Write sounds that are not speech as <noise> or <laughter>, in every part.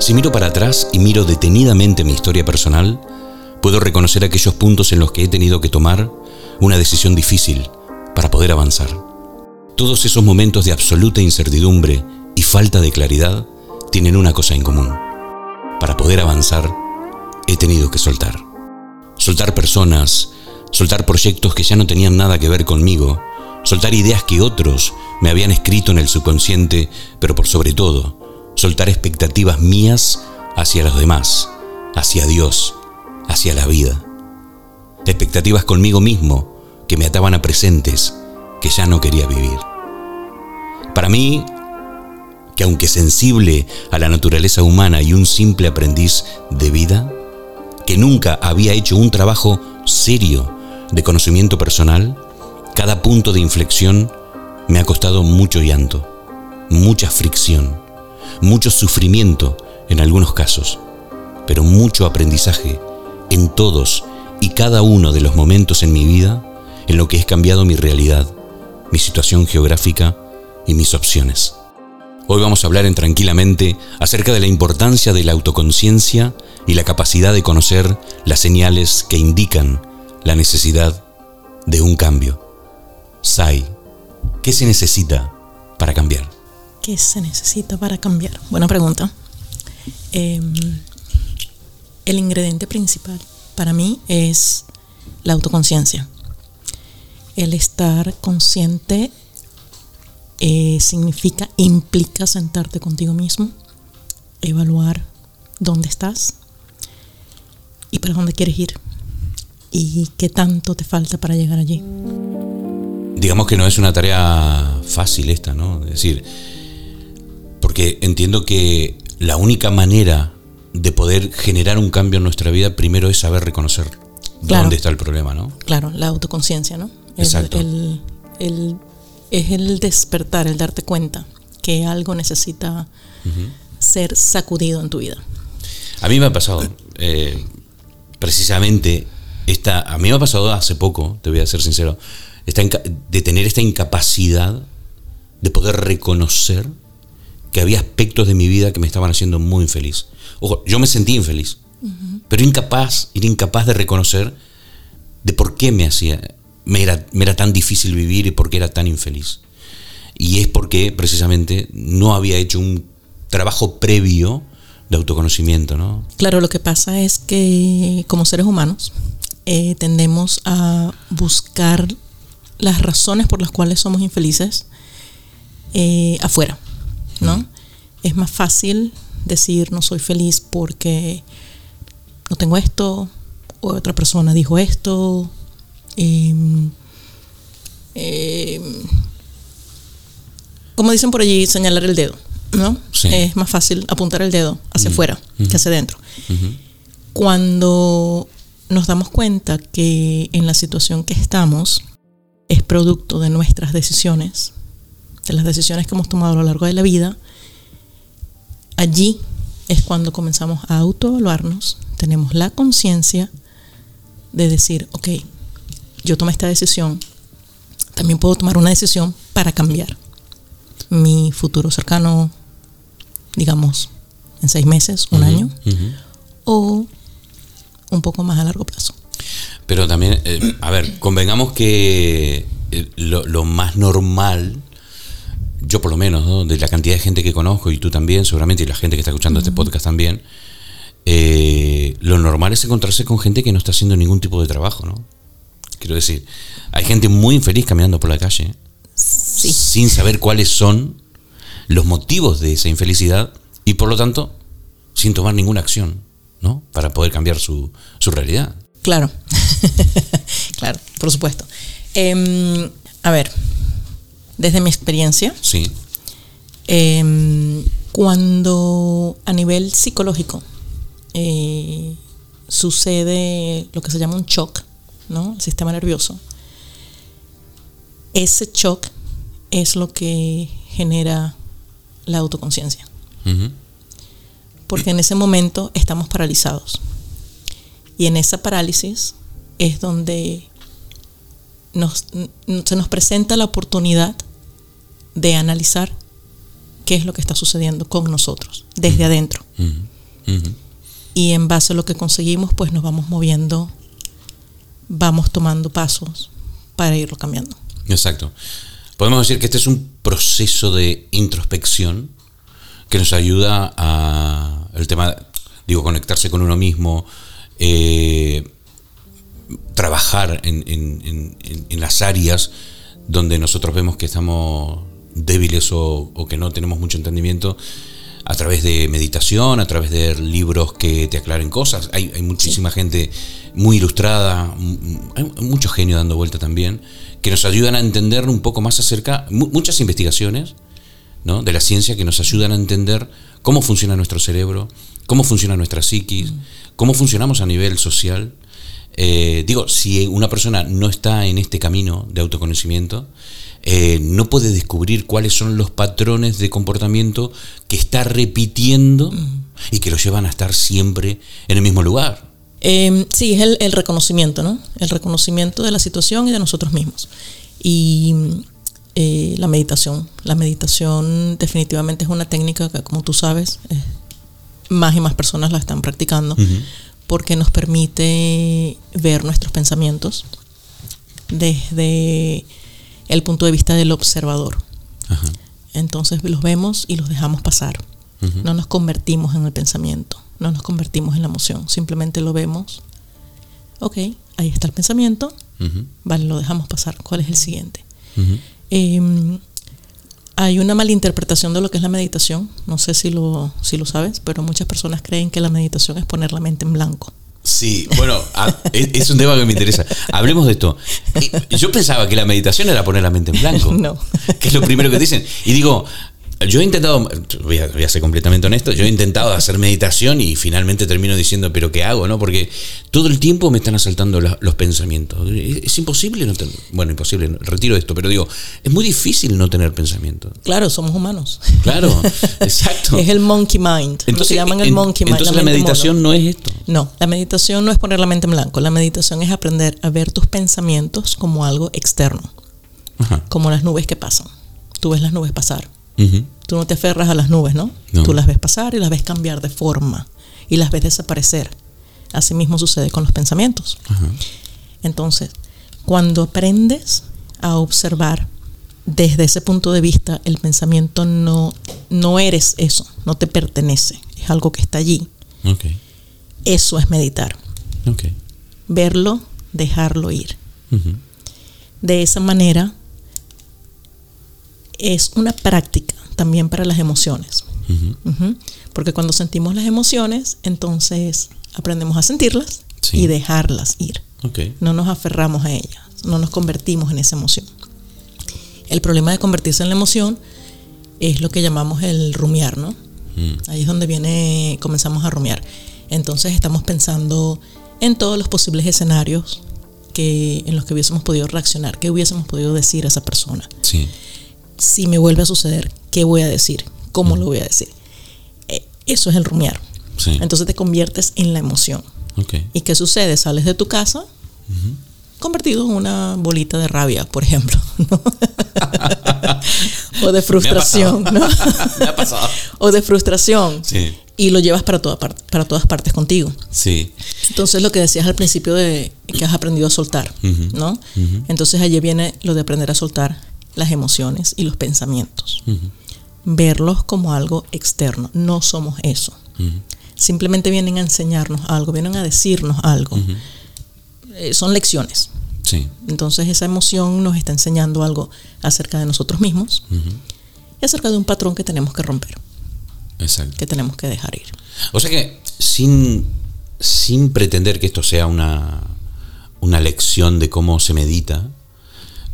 Si miro para atrás y miro detenidamente mi historia personal, puedo reconocer aquellos puntos en los que he tenido que tomar una decisión difícil para poder avanzar. Todos esos momentos de absoluta incertidumbre y falta de claridad tienen una cosa en común. Para poder avanzar, he tenido que soltar. Soltar personas, soltar proyectos que ya no tenían nada que ver conmigo, soltar ideas que otros me habían escrito en el subconsciente, pero por sobre todo, soltar expectativas mías hacia los demás, hacia Dios, hacia la vida. Expectativas conmigo mismo que me ataban a presentes que ya no quería vivir. Para mí, que aunque sensible a la naturaleza humana y un simple aprendiz de vida, que nunca había hecho un trabajo serio de conocimiento personal, cada punto de inflexión me ha costado mucho llanto, mucha fricción, mucho sufrimiento en algunos casos, pero mucho aprendizaje en todos y cada uno de los momentos en mi vida en lo que es cambiado mi realidad, mi situación geográfica y mis opciones. Hoy vamos a hablar en Tranquilamente acerca de la importancia de la autoconciencia y la capacidad de conocer las señales que indican la necesidad de un cambio. Sai, ¿qué se necesita para cambiar? ¿Qué se necesita para cambiar? Buena pregunta. Em, el ingrediente principal para mí es la autoconciencia. El estar consciente eh, significa, implica sentarte contigo mismo, evaluar dónde estás y para dónde quieres ir y qué tanto te falta para llegar allí. Digamos que no es una tarea fácil esta, ¿no? Es decir, porque entiendo que la única manera de poder generar un cambio en nuestra vida primero es saber reconocer dónde está el problema, ¿no? Claro, la autoconciencia, ¿no? Exacto. el es el despertar, el darte cuenta que algo necesita ser sacudido en tu vida. A mí me ha pasado, eh, precisamente, esta, a mí me ha pasado hace poco, te voy a ser sincero, de tener esta incapacidad de poder reconocer que había aspectos de mi vida que me estaban haciendo muy infeliz. Ojo, yo me sentí infeliz, pero incapaz, era incapaz de reconocer de por qué me hacía me era, era tan difícil vivir y por qué era tan infeliz. Y es porque precisamente no había hecho un trabajo previo de autoconocimiento, ¿no? Claro, lo que pasa es que como seres humanos eh, tendemos a buscar las razones por las cuales somos infelices eh, afuera, ¿no? Es más fácil decir no soy feliz porque no tengo esto, o otra persona dijo esto, Em, em, como dicen por allí, señalar el dedo, ¿no? Es más fácil apuntar el dedo hacia afuera que hacia adentro. Cuando nos damos cuenta que en la situación que estamos es producto de nuestras decisiones, de las decisiones que hemos tomado a lo largo de la vida, allí es cuando comenzamos a autoevaluarnos, tenemos la conciencia de decir, ok, yo tomé esta decisión, también puedo tomar una decisión para cambiar mi futuro cercano, digamos, en seis meses, un año, o un poco más a largo plazo. Pero también, eh, a ver, convengamos que eh, lo, más normal, yo por lo menos, de la cantidad de gente que conozco y tú también, seguramente, y la gente que está escuchando este podcast también, eh, lo normal es encontrarse con gente que no está haciendo ningún tipo de trabajo, ¿no? Quiero decir, hay gente muy infeliz caminando por la calle sin saber cuáles son los motivos de esa infelicidad y por lo tanto sin tomar ninguna acción, ¿no? Para poder cambiar su, realidad. Claro, <laughs> claro, por supuesto. Em, a ver, desde mi experiencia, sí. Em, cuando a nivel psicológico eh, sucede lo que se llama un shock, ¿no? El sistema nervioso. Ese shock es lo que genera la autoconciencia. Porque en ese momento estamos paralizados. Y en esa parálisis es donde se nos presenta la oportunidad de analizar qué es lo que está sucediendo con nosotros, desde adentro. Y en base a lo que conseguimos, pues nos vamos moviendo, vamos tomando pasos para irlo cambiando. Exacto. Podemos decir que este es un proceso de introspección que nos ayuda a el tema, digo, conectarse con uno mismo, eh, trabajar en, en, las áreas donde nosotros vemos que estamos débiles o, que no tenemos mucho entendimiento a través de meditación, a través de libros que te aclaren cosas. Hay, muchísima gente muy ilustrada, hay mucho genio dando vuelta también, que nos ayudan a entender un poco más acerca, muchas investigaciones ¿no? de la ciencia que nos ayudan a entender cómo funciona nuestro cerebro, cómo funciona nuestra psiquis, cómo funcionamos a nivel social. Eh, digo, si una persona no está en este camino de autoconocimiento, eh, no puede descubrir cuáles son los patrones de comportamiento que está repitiendo y que lo llevan a estar siempre en el mismo lugar. Em, sí, es el, reconocimiento, ¿no? El reconocimiento de la situación y de nosotros mismos. Y eh, la meditación. La meditación definitivamente es una técnica que, como tú sabes, más y más personas la están practicando porque nos permite ver nuestros pensamientos desde el punto de vista del observador. Entonces los vemos y los dejamos pasar. No nos convertimos en el pensamiento, no nos convertimos en la emoción, simplemente lo vemos. Ok, ahí está el pensamiento, vale, lo dejamos pasar. ¿Cuál es el siguiente? Hay una malinterpretación de lo que es la meditación, no sé si lo, si lo sabes, pero muchas personas creen que la meditación es poner la mente en blanco. Sí, bueno, es un tema que me interesa. Hablemos de esto. Yo pensaba que la meditación era poner la mente en blanco. <laughs> No. Que es lo primero que dicen. Y digo, yo he intentado, voy a, ser completamente honesto, yo he intentado hacer meditación y finalmente termino diciendo, pero ¿qué hago? no Porque todo el tiempo me están asaltando los, pensamientos. Es, imposible no tener, bueno, imposible, retiro esto, pero digo, es muy difícil no tener pensamiento. Claro, somos humanos. Claro, <laughs> exacto. es el monkey mind. Entonces, se llaman el monkey mind. Entonces la, meditación no es esto. No, la meditación no es poner la mente en blanco. La meditación es aprender a ver tus pensamientos como algo externo. Como las nubes que pasan. Tú ves las nubes pasar Tú no te aferras a las nubes, ¿no? Tú las ves pasar y las ves cambiar de forma y las ves desaparecer. Así mismo sucede con los pensamientos. Entonces, cuando aprendes a observar desde ese punto de vista, el pensamiento no, no eres eso, no te pertenece, es algo que está allí. Eso es meditar. Verlo, dejarlo ir. De esa manera es una práctica también para las emociones. Porque cuando sentimos las emociones, entonces aprendemos a sentirlas y dejarlas ir. No nos aferramos a ellas, no nos convertimos en esa emoción. El problema de convertirse en la emoción es lo que llamamos el rumiar, ¿no? Mm. Ahí es donde viene, comenzamos a rumiar. Entonces estamos pensando en todos los posibles escenarios que, en los que hubiésemos podido reaccionar, qué hubiésemos podido decir a esa persona. Sí si me vuelve a suceder, ¿qué voy a decir? ¿Cómo lo voy a decir? Eh, eso es el rumiar. Entonces te conviertes en la emoción. ¿Y qué sucede? Sales de tu casa convertido en una bolita de rabia, por ejemplo. <laughs> o de frustración. ¿no? <laughs> me ha pasado. o de frustración. Y lo llevas para, toda para todas partes contigo. Sí. Entonces lo que decías al principio de que has aprendido a soltar, ¿no? Entonces allí viene lo de aprender a soltar las emociones y los pensamientos. Verlos como algo externo. No somos eso. Simplemente vienen a enseñarnos algo, vienen a decirnos algo. Eh, son lecciones. Sí. Entonces esa emoción nos está enseñando algo acerca de nosotros mismos y acerca de un patrón que tenemos que romper. Exacto. Que tenemos que dejar ir. O sea que sin, sin pretender que esto sea una, una lección de cómo se medita,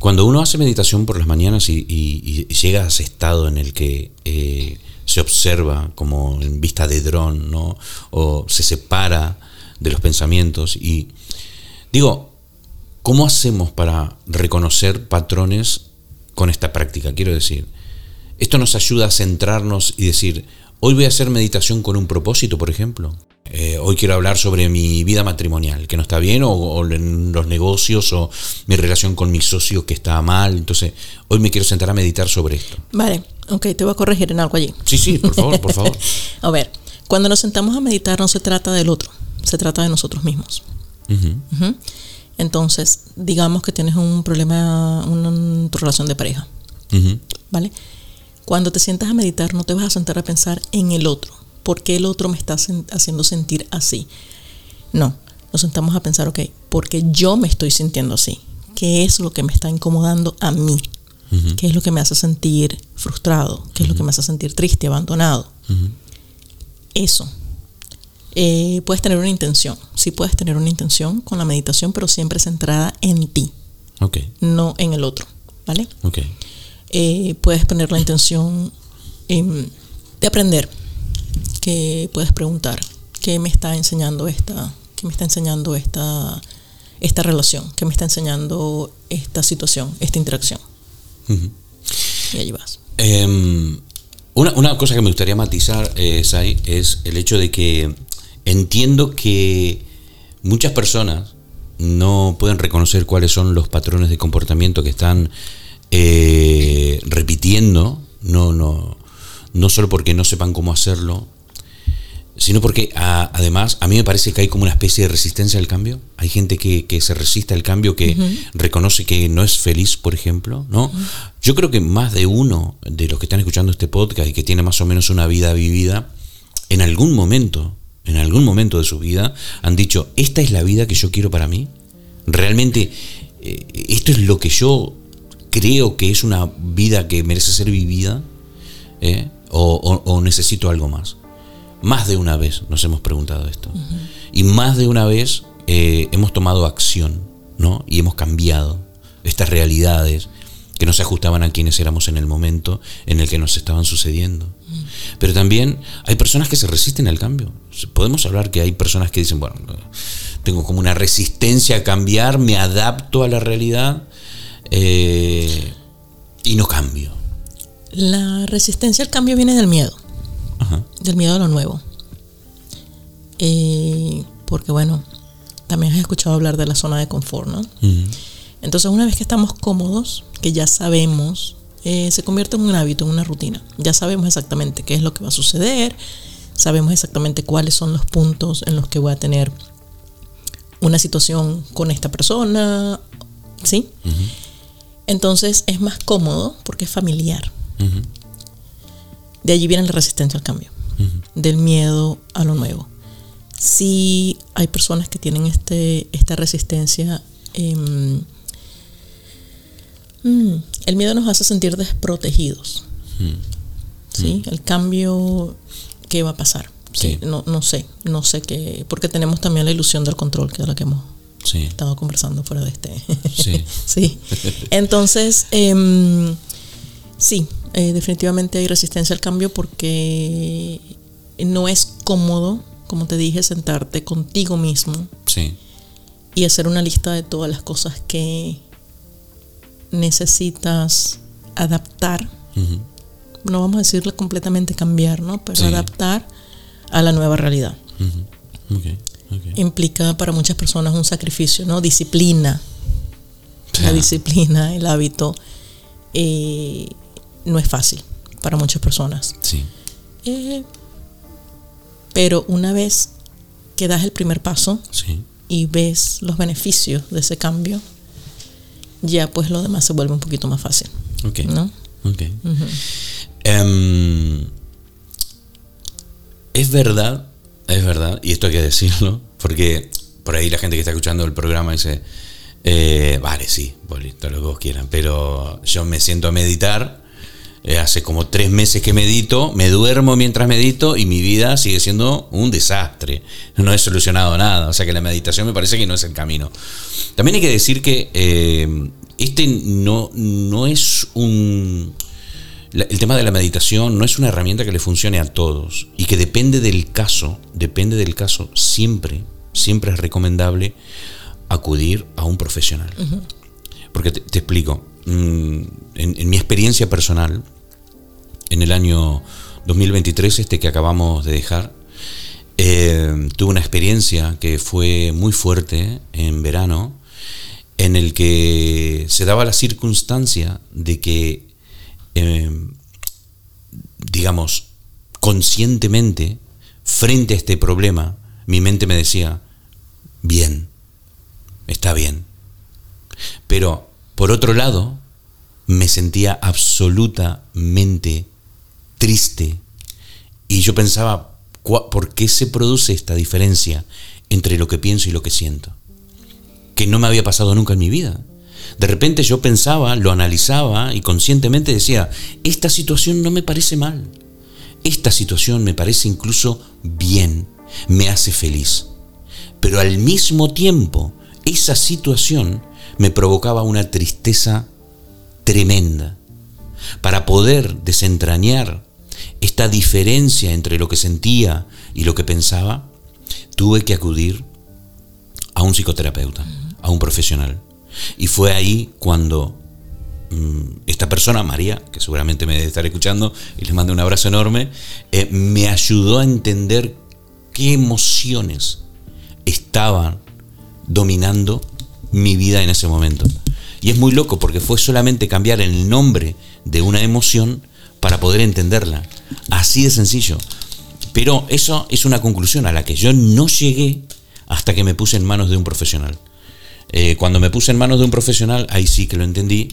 cuando uno hace meditación por las mañanas y, llega a ese estado en el que eh, se observa como en vista de dron, ¿no? o se separa de los pensamientos, y digo, ¿cómo hacemos para reconocer patrones con esta práctica? Quiero decir, esto nos ayuda a centrarnos y decir, hoy voy a hacer meditación con un propósito, por ejemplo. Eh, hoy quiero hablar sobre mi vida matrimonial, que no está bien, o, en los negocios, o mi relación con mi socio que está mal. Entonces, hoy me quiero sentar a meditar sobre esto. Vale, ok, te voy a corregir en algo allí. Sí, sí, por favor, por favor. <laughs> a ver, cuando nos sentamos a meditar no se trata del otro, se trata de nosotros mismos. Entonces, digamos que tienes un problema tu relación de pareja. ¿Vale? Cuando te sientas a meditar, no te vas a sentar a pensar en el otro. ¿Por qué el otro me está haciendo sentir así? No, nos sentamos a pensar, ok, porque yo me estoy sintiendo así. ¿Qué es lo que me está incomodando a mí? ¿Qué es lo que me hace sentir frustrado? ¿Qué es lo que me hace sentir triste, abandonado? Eso. Eh, puedes tener una intención. Sí puedes tener una intención con la meditación, pero siempre centrada en ti. No en el otro. ¿Vale? Okay. Eh, puedes poner la intención de aprender, que puedes preguntar, ¿qué me está enseñando esta, qué me está enseñando esta, esta relación? ¿Qué me está enseñando esta situación, esta interacción? Y allí vas. Em, una, cosa que me gustaría matizar, eh, Sai, es el hecho de que entiendo que muchas personas no pueden reconocer cuáles son los patrones de comportamiento que están eh, repitiendo, no, no, no solo porque no sepan cómo hacerlo, sino porque además a mí me parece que hay como una especie de resistencia al cambio. Hay gente que, se resiste al cambio, que reconoce que no es feliz, por ejemplo. ¿no? Yo creo que más de uno de los que están escuchando este podcast y que tiene más o menos una vida vivida, en algún momento, en algún momento de su vida, han dicho, esta es la vida que yo quiero para mí. Realmente, eh, esto es lo que yo creo que es una vida que merece ser vivida ¿eh? o, necesito algo más. Más de una vez nos hemos preguntado esto. Y más de una vez eh, hemos tomado acción ¿no? y hemos cambiado estas realidades que no se ajustaban a quienes éramos en el momento en el que nos estaban sucediendo. Pero también hay personas que se resisten al cambio. Podemos hablar que hay personas que dicen, bueno, tengo como una resistencia a cambiar, me adapto a la realidad, eh, y no cambio. La resistencia al cambio viene del miedo, del miedo a lo nuevo. Eh, porque bueno, también has escuchado hablar de la zona de confort, ¿no? Entonces una vez que estamos cómodos, que ya sabemos, eh, se convierte en un hábito, en una rutina. Ya sabemos exactamente qué es lo que va a suceder, sabemos exactamente cuáles son los puntos en los que voy a tener una situación con esta persona, ¿sí? Entonces es más cómodo porque es familiar. De allí viene la resistencia al cambio, del miedo a lo nuevo. Si hay personas que tienen este, esta resistencia, em, mm, el miedo nos hace sentir desprotegidos. ¿sí? El cambio, ¿qué va a pasar? No, no sé, no sé qué, porque tenemos también la ilusión del control, que es la que hemos Sí. Estaba conversando fuera de este. Sí. <laughs> sí. Entonces, em, sí, eh, definitivamente hay resistencia al cambio porque no es cómodo, como te dije, sentarte contigo mismo. Sí. Y hacer una lista de todas las cosas que necesitas adaptar. No vamos a decirle completamente cambiar, ¿no? Pero adaptar a la nueva realidad implica para muchas personas un sacrificio, ¿no? Disciplina. La disciplina, el hábito, eh, no es fácil para muchas personas. Sí. Eh, pero una vez que das el primer paso y ves los beneficios de ese cambio, ya pues lo demás se vuelve un poquito más fácil. Ok. ¿no? Em, es verdad es verdad, y esto hay que decirlo, porque por ahí la gente que está escuchando el programa dice, eh, vale, sí, bolito, lo que vos quieran, pero yo me siento a meditar, eh, hace como tres meses que medito, me duermo mientras medito y mi vida sigue siendo un desastre, no he solucionado nada, o sea que la meditación me parece que no es el camino. También hay que decir que eh, este no, no es un el tema de la meditación no es una herramienta que le funcione a todos y que depende del caso, depende del caso, siempre, siempre es recomendable acudir a un profesional. Porque te, explico, mm, en, mi experiencia personal, en el año 2023, este que acabamos de dejar, eh, tuve una experiencia que fue muy fuerte en verano, en el que se daba la circunstancia de que, eh, digamos, conscientemente, frente a este problema, mi mente me decía, bien, está bien. Pero, por otro lado, me sentía absolutamente triste. Y yo pensaba, ¿por qué se produce esta diferencia entre lo que pienso y lo que siento? Que no me había pasado nunca en mi vida. De repente yo pensaba, lo analizaba y conscientemente decía, esta situación no me parece mal. Esta situación me parece incluso bien, me hace feliz. Pero al mismo tiempo, esa situación me provocaba una tristeza tremenda. Para poder desentrañar esta diferencia entre lo que sentía y lo que pensaba, tuve que acudir a un psicoterapeuta, a un profesional. Y fue ahí cuando mm, esta persona, María, que seguramente me debe estar escuchando, y le mando un abrazo enorme, eh, me ayudó a entender qué emociones estaban dominando mi vida en ese momento. Y es muy loco porque fue solamente cambiar el nombre de una emoción para poder entenderla. Así de sencillo. Pero eso es una conclusión a la que yo no llegué hasta que me puse en manos de un profesional. Eh, cuando me puse en manos de un profesional, ahí sí que lo entendí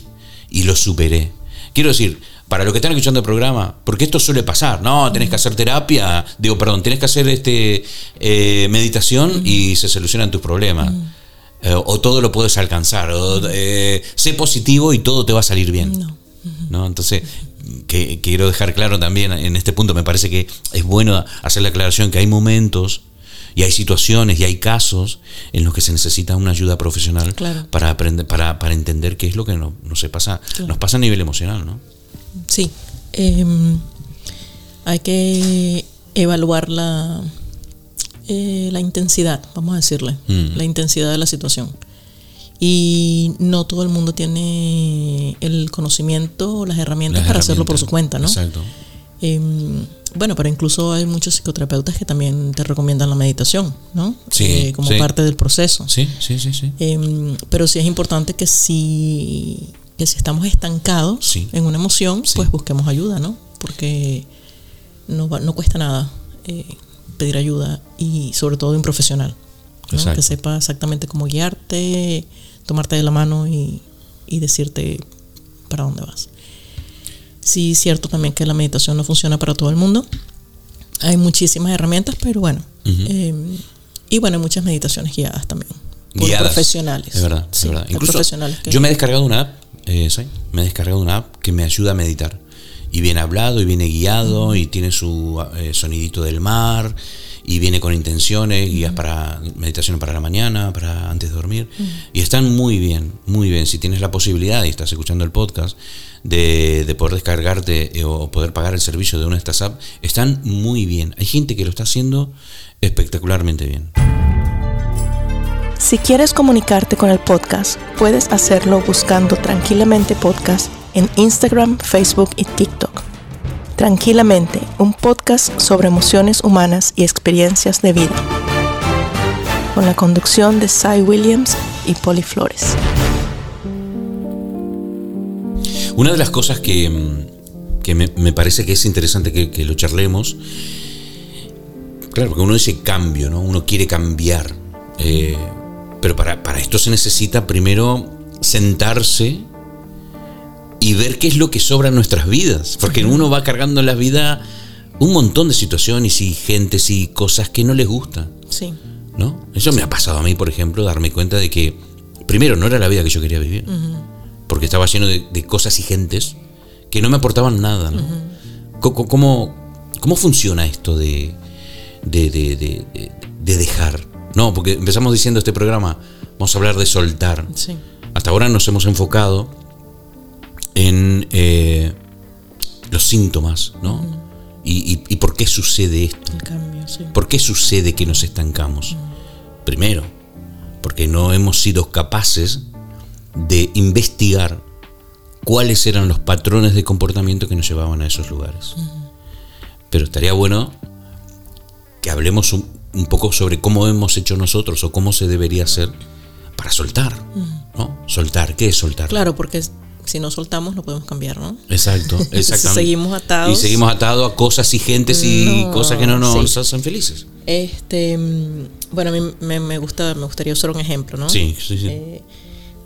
y lo superé. Quiero decir, para los que están escuchando el programa, porque esto suele pasar, no, tenés que hacer terapia, digo, perdón, tenés que hacer este eh, meditación y se solucionan tus problemas. Eh, o todo lo puedes alcanzar, o eh, sé positivo y todo te va a salir bien. No. Entonces, que, quiero dejar claro también en este punto, me parece que es bueno hacer la aclaración que hay momentos y hay situaciones y hay casos en los que se necesita una ayuda profesional para aprender, para, para, entender qué es lo que no, no se pasa, nos pasa a nivel emocional, ¿no? Sí. Em, hay que evaluar la, eh, la intensidad, vamos a decirle, mm. la intensidad de la situación. Y no todo el mundo tiene el conocimiento o las herramientas para hacerlo por su cuenta, ¿no? Exacto. Em, bueno, pero incluso hay muchos psicoterapeutas que también te recomiendan la meditación, ¿no? Sí, eh, como parte del proceso. Sí, sí, sí, sí. Em, pero sí es importante que si, que si estamos estancados en una emoción, pues busquemos ayuda, ¿no? Porque no, no cuesta nada. Eh, pedir ayuda y sobre todo de un profesional, que sepa exactamente cómo guiarte, tomarte de la mano y, decirte para dónde vas. Sí, es cierto también que la meditación no funciona para todo el mundo. Hay muchísimas herramientas, pero bueno. Em, y bueno, hay muchas meditaciones guiadas también. Por profesionales. Es verdad, es verdad. Incluso yo me he descargado una app, eh, me he descargado una app que me ayuda a meditar y viene hablado y viene guiado y tiene su eh, sonidito del mar y viene con intenciones, guías para meditación para la mañana, para antes de dormir. Y están muy bien, muy bien. Si tienes la posibilidad y estás escuchando el podcast, de, de, poder descargarte eh, o poder pagar el servicio de una de estas apps, están muy bien. Hay gente que lo está haciendo espectacularmente bien. Si quieres comunicarte con el podcast, puedes hacerlo buscando tranquilamente podcast en Instagram, Facebook y TikTok. Tranquilamente, un podcast sobre emociones humanas y experiencias de vida. Con la conducción de Cy Williams y Polly Flores. Una de las cosas que, mm, me, parece que es interesante que, lo charlemos, claro, porque uno dice cambio, ¿no? Uno quiere cambiar. Eh, pero para, para esto se necesita primero sentarse y ver qué es lo que sobra en nuestras vidas. Porque uno va cargando en la vida un montón de situaciones y gentes y cosas que no les gustan. Sí. ¿No? Eso me ha pasado a mí, por ejemplo, darme cuenta de que, primero, no era la vida que yo quería vivir. Porque estaba lleno de, cosas y gentes que no me aportaban nada. ¿no? ¿Cómo, ¿Cómo, funciona esto de, de, de, de, dejar? No, porque empezamos diciendo este programa, vamos a hablar de soltar. Sí. Hasta ahora nos hemos enfocado en eh, los síntomas, ¿no? y, por qué sucede esto. El cambio, sí. ¿Por qué sucede que nos estancamos? Primero, porque no hemos sido capaces de investigar cuáles eran los patrones de comportamiento que nos llevaban a esos lugares. Pero estaría bueno que hablemos un poco sobre cómo hemos hecho nosotros o cómo se debería hacer para soltar, ¿no? Soltar, ¿qué es soltar? Claro, porque si no soltamos no podemos cambiar, ¿no? Exacto, <laughs> exactamente. seguimos atados. Y seguimos atados a cosas y gentes y cosas que no nos hacen felices. Este, mm, bueno, a mí me, gusta, me gustaría usar un ejemplo, ¿no? Sí, sí, sí. Eh,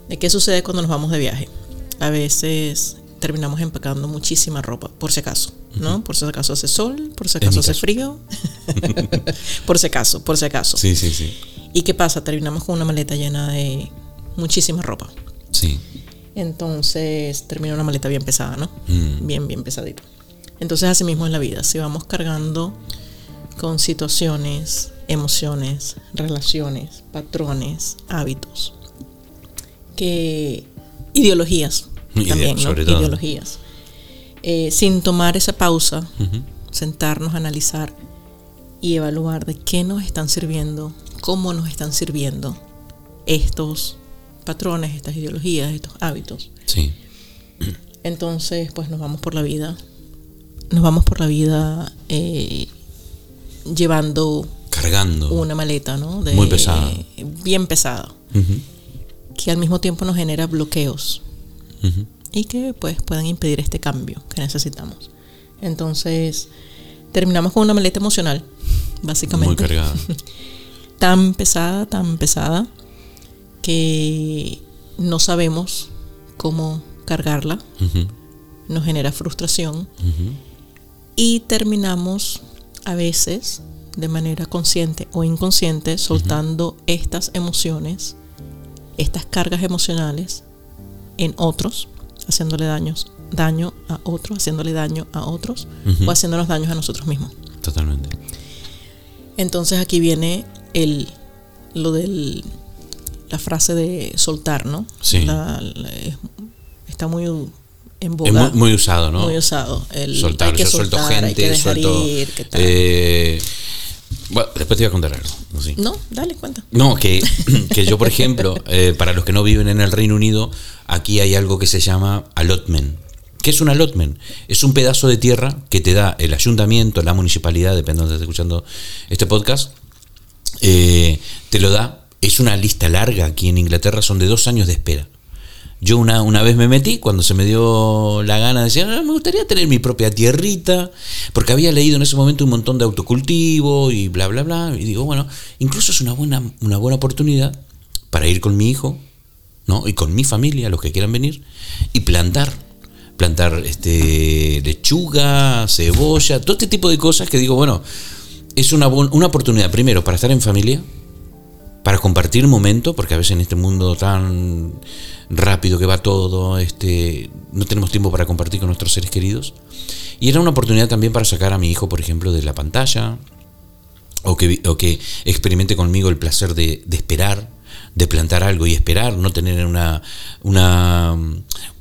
de qué sucede cuando nos vamos de viaje. A veces terminamos empacando muchísima ropa, por si acaso, ¿no? Por si acaso hace sol, por si acaso hace frío. <laughs> por si acaso, por si acaso. Sí, sí, sí. ¿Y qué pasa? Terminamos con una maleta llena de muchísima ropa. Sí. Entonces termina una maleta bien pesada, ¿no? Mm. Bien, bien pesadita. Entonces así mismo es la vida. Si vamos cargando con situaciones, emociones, relaciones, patrones, hábitos, que ideologías también, ¿no? Ideologías. Eh, sin tomar esa pausa, sentarnos a analizar y evaluar de qué nos están sirviendo, cómo nos están sirviendo estos patrones, estas ideologías, estos hábitos. Sí. Entonces, pues nos vamos por la vida, nos vamos por la vida eh, llevando cargando una maleta, ¿no? Muy pesada. bien pesada. Que al mismo tiempo nos genera bloqueos. Y que pues puedan impedir este cambio que necesitamos. Entonces, terminamos con una maleta emocional, básicamente. Muy cargada. <laughs> tan pesada, tan pesada, que no sabemos cómo cargarla. Nos genera frustración. Y terminamos a veces de manera consciente o inconsciente soltando estas emociones, estas cargas emocionales en otros, haciéndole daños, daño a otros, haciéndole daño a otros o haciéndonos daños a nosotros mismos. Totalmente. Entonces aquí viene el lo del la frase de soltar, ¿no? Sí. está muy en boga. Es muy, usado, ¿no? Muy usado. El, soltar, yo suelto gente, suelto. Eh, bueno, después te voy a contar algo. No, dale, cuenta. No, que, <coughs> que yo, por ejemplo, eh, para los que no viven en el Reino Unido, aquí hay algo que se llama allotment. ¿Qué es un allotment? Es un pedazo de tierra que te da el ayuntamiento, la municipalidad, depende de donde estés escuchando este podcast, eh, te lo da. Es una lista larga aquí en Inglaterra, son de dos años de espera. Yo una, una vez me metí cuando se me dio la gana de decir, ah, me gustaría tener mi propia tierrita, porque había leído en ese momento un montón de autocultivo y bla, bla, bla. Y digo, bueno, incluso es una buena, una buena oportunidad para ir con mi hijo, ¿no? Y con mi familia, los que quieran venir, y plantar. Plantar este, lechuga, cebolla, todo este tipo de cosas que digo, bueno, es una, una oportunidad primero para estar en familia, para compartir momento, porque a veces en este mundo tan rápido que va todo, este, no tenemos tiempo para compartir con nuestros seres queridos. Y era una oportunidad también para sacar a mi hijo, por ejemplo, de la pantalla, o que, o que experimente conmigo el placer de, esperar, de plantar algo y esperar, no tener una, una,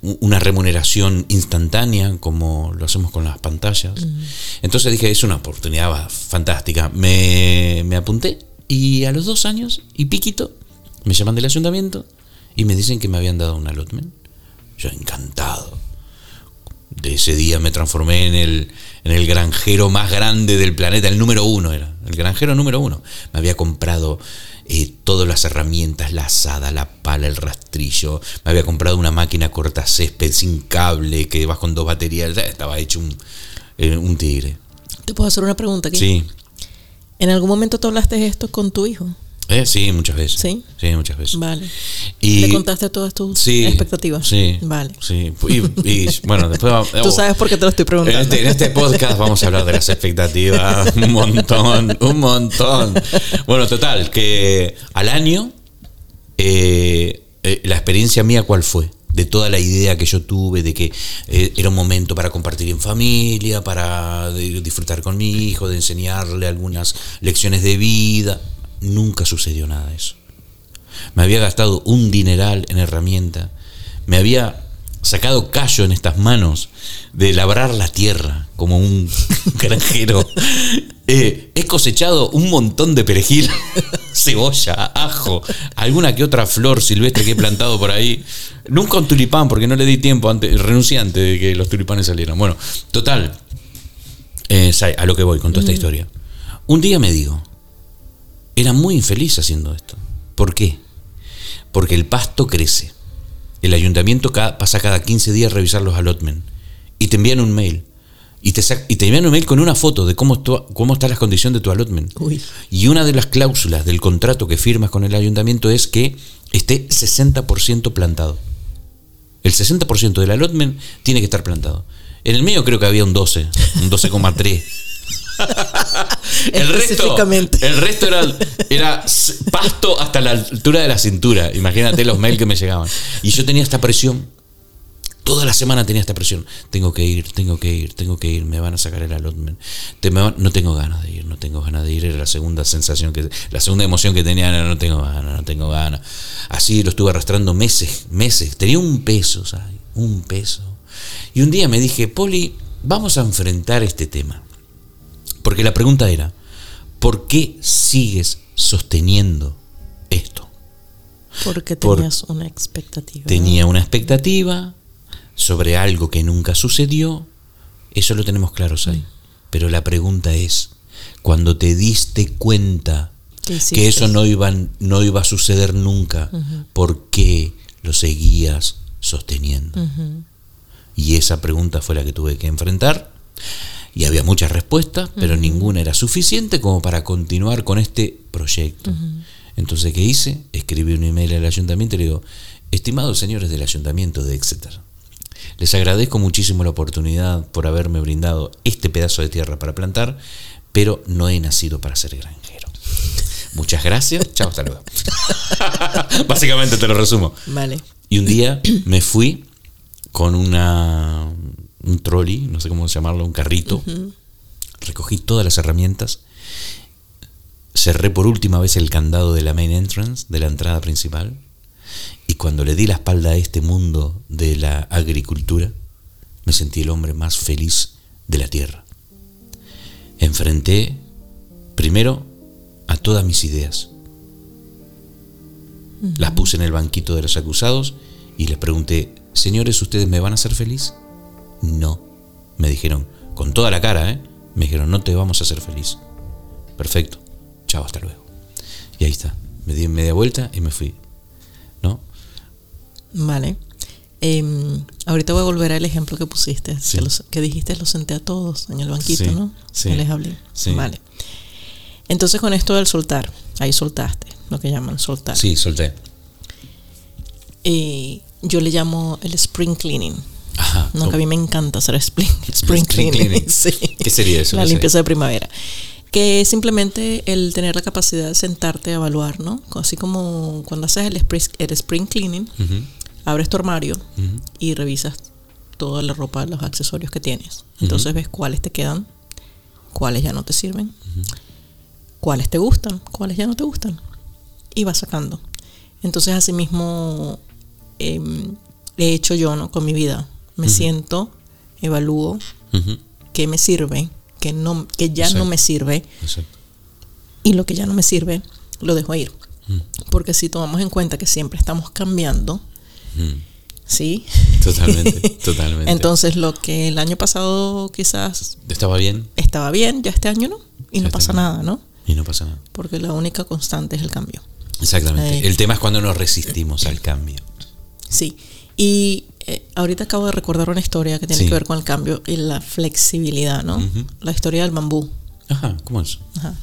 una, remuneración instantánea como lo hacemos con las pantallas. Entonces dije, es una oportunidad fantástica. Me, me apunté y a los dos años y piquito me llaman del ayuntamiento y me dicen que me habían dado un allotment. Yo encantado. De ese día me transformé en el, en el granjero más grande del planeta, el número uno era, el granjero número uno. Me había comprado eh, todas las herramientas, la asada, la pala, el rastrillo. Me había comprado una máquina corta césped sin cable que vas con dos baterías. Estaba hecho un, eh, un tigre. ¿Te puedo hacer una pregunta aquí? Sí. ¿En algún momento tú hablaste esto con tu hijo? Eh, sí, muchas veces. ¿Sí? Sí, muchas veces. Vale. Y, ¿Le contaste todas tus expectativas? Sí. Vale. Sí. Y, bueno, después <laughs> Tú oh, sabes por qué te lo estoy preguntando. Este, en este, podcast vamos a hablar de las expectativas. <laughs> Un montón, un montón. Bueno, total, que al año, eh, eh, la experiencia mía, ¿cuál fue? De toda la idea que yo tuve de que era un momento para compartir en familia, para disfrutar con mi hijo, de enseñarle algunas lecciones de vida nunca sucedió nada de eso. Me había gastado un dineral en herramienta, me había sacado callo en estas manos de labrar la tierra como un <laughs> granjero. Eh, he cosechado un montón de perejil, <laughs> cebolla, ajo, alguna que otra flor silvestre que he plantado por ahí. Nunca un tulipán, porque no le di tiempo, antes, renuncié antes de que los tulipanes salieran. Bueno, total, eh, a lo que voy con toda esta historia. Un día me digo, era muy infeliz haciendo esto. ¿Por qué? Porque el pasto crece. El ayuntamiento pasa cada 15 días a revisar los allotments y te envían un mail. Y te, y te envían un mail con una foto de cómo, cómo está la condición de tu allotment. Y una de las cláusulas del contrato que firmas con el ayuntamiento es que esté 60% plantado. El 60% del allotment tiene que estar plantado. En el mío creo que había un 12, un 12,3. <laughs> <laughs> el, resto, el resto era, era pasto hasta la altura de la cintura. Imagínate los mails que me llegaban. Y yo tenía esta presión. Toda la semana tenía esta presión. Tengo que ir, tengo que ir, tengo que ir. Me van a sacar el allotment. no tengo ganas de ir, no tengo ganas de ir. Era la segunda sensación, que la segunda emoción que tenía era no tengo ganas, no tengo ganas. Así lo estuve arrastrando meses, meses. Tenía un peso, ¿sabes? Un peso. Y un día me dije, Poli, vamos a enfrentar este tema. Porque la pregunta era, ¿por qué sigues sosteniendo esto? Porque tenías una expectativa. Tenía una expectativa sobre algo que nunca sucedió. Eso lo tenemos claro, ahí. Mm. Pero la pregunta es, cuando te diste cuenta que eso no iba, no iba a suceder nunca, ¿por qué lo seguías sosteniendo? Y esa pregunta fue la que tuve que enfrentar. Y había muchas respuestas, pero ninguna era suficiente como para continuar con este proyecto. Entonces, ¿qué hice? Escribí un email al ayuntamiento y le digo, estimados señores del ayuntamiento de Exeter, les agradezco muchísimo la oportunidad por haberme brindado este pedazo de tierra para plantar, pero no he nacido para ser granjero. <laughs> Muchas gracias, chao, hasta luego. <laughs> Básicamente te lo resumo. Vale. Y un día <clears throat> me fui con una un trolley, no sé cómo llamarlo, un carrito. Recogí todas las herramientas. Cerré por última vez el candado de la main entrance, de la entrada principal. Y cuando le di la espalda a este mundo de la agricultura, me sentí el hombre más feliz de la tierra. Enfrenté primero a todas mis ideas. Las puse en el banquito de los acusados y les pregunté, señores, ¿ustedes me van a hacer feliz? No, me dijeron, con toda la cara, ¿eh? Me dijeron, no te vamos a hacer feliz. Perfecto, chao, hasta luego. Y ahí está, me di media vuelta y me fui. ¿No? Vale. Em, ahorita voy a volver al ejemplo que pusiste, que, dijiste, lo senté a todos en el banquito, ¿no? Sí. les hablé. Vale. Entonces con esto del soltar, ahí soltaste, lo que llaman soltar. Sí, solté. Y yo le llamo el spring cleaning. Ajá, no, que a mí me encanta hacer spring, <laughs> spring, cleaning. <laughs> ¿Qué sería eso? La limpieza de primavera. Que es simplemente el tener la capacidad de sentarte a evaluar, ¿no? Así como cuando haces el spring, el spring cleaning, abres tu armario y revisas toda la ropa, los accesorios que tienes. Entonces ves cuáles te quedan, cuáles ya no te sirven, cuáles te gustan, cuáles ya no te gustan. Y vas sacando. Entonces, asimismo, eh, he hecho yo ¿no? con mi vida. Me siento, evalúo qué me sirve, qué, no, que ya no me sirve. Y lo que ya no me sirve, lo dejo ir. Porque si tomamos en cuenta que siempre estamos cambiando, ¿sí? Totalmente, <laughs> totalmente. Entonces lo que el año pasado quizás... ¿Estaba bien? Estaba bien, ya este año no. Y no pasa nada, ¿no? Y no pasa nada. Porque la única constante es el cambio. Exactamente. Eh, el tema es cuando nos resistimos al cambio. Sí. Y eh, ahorita acabo de recordar una historia que tiene que ver con el cambio y la flexibilidad, ¿no? La historia del bambú. Ajá, ¿cómo es? Ajá.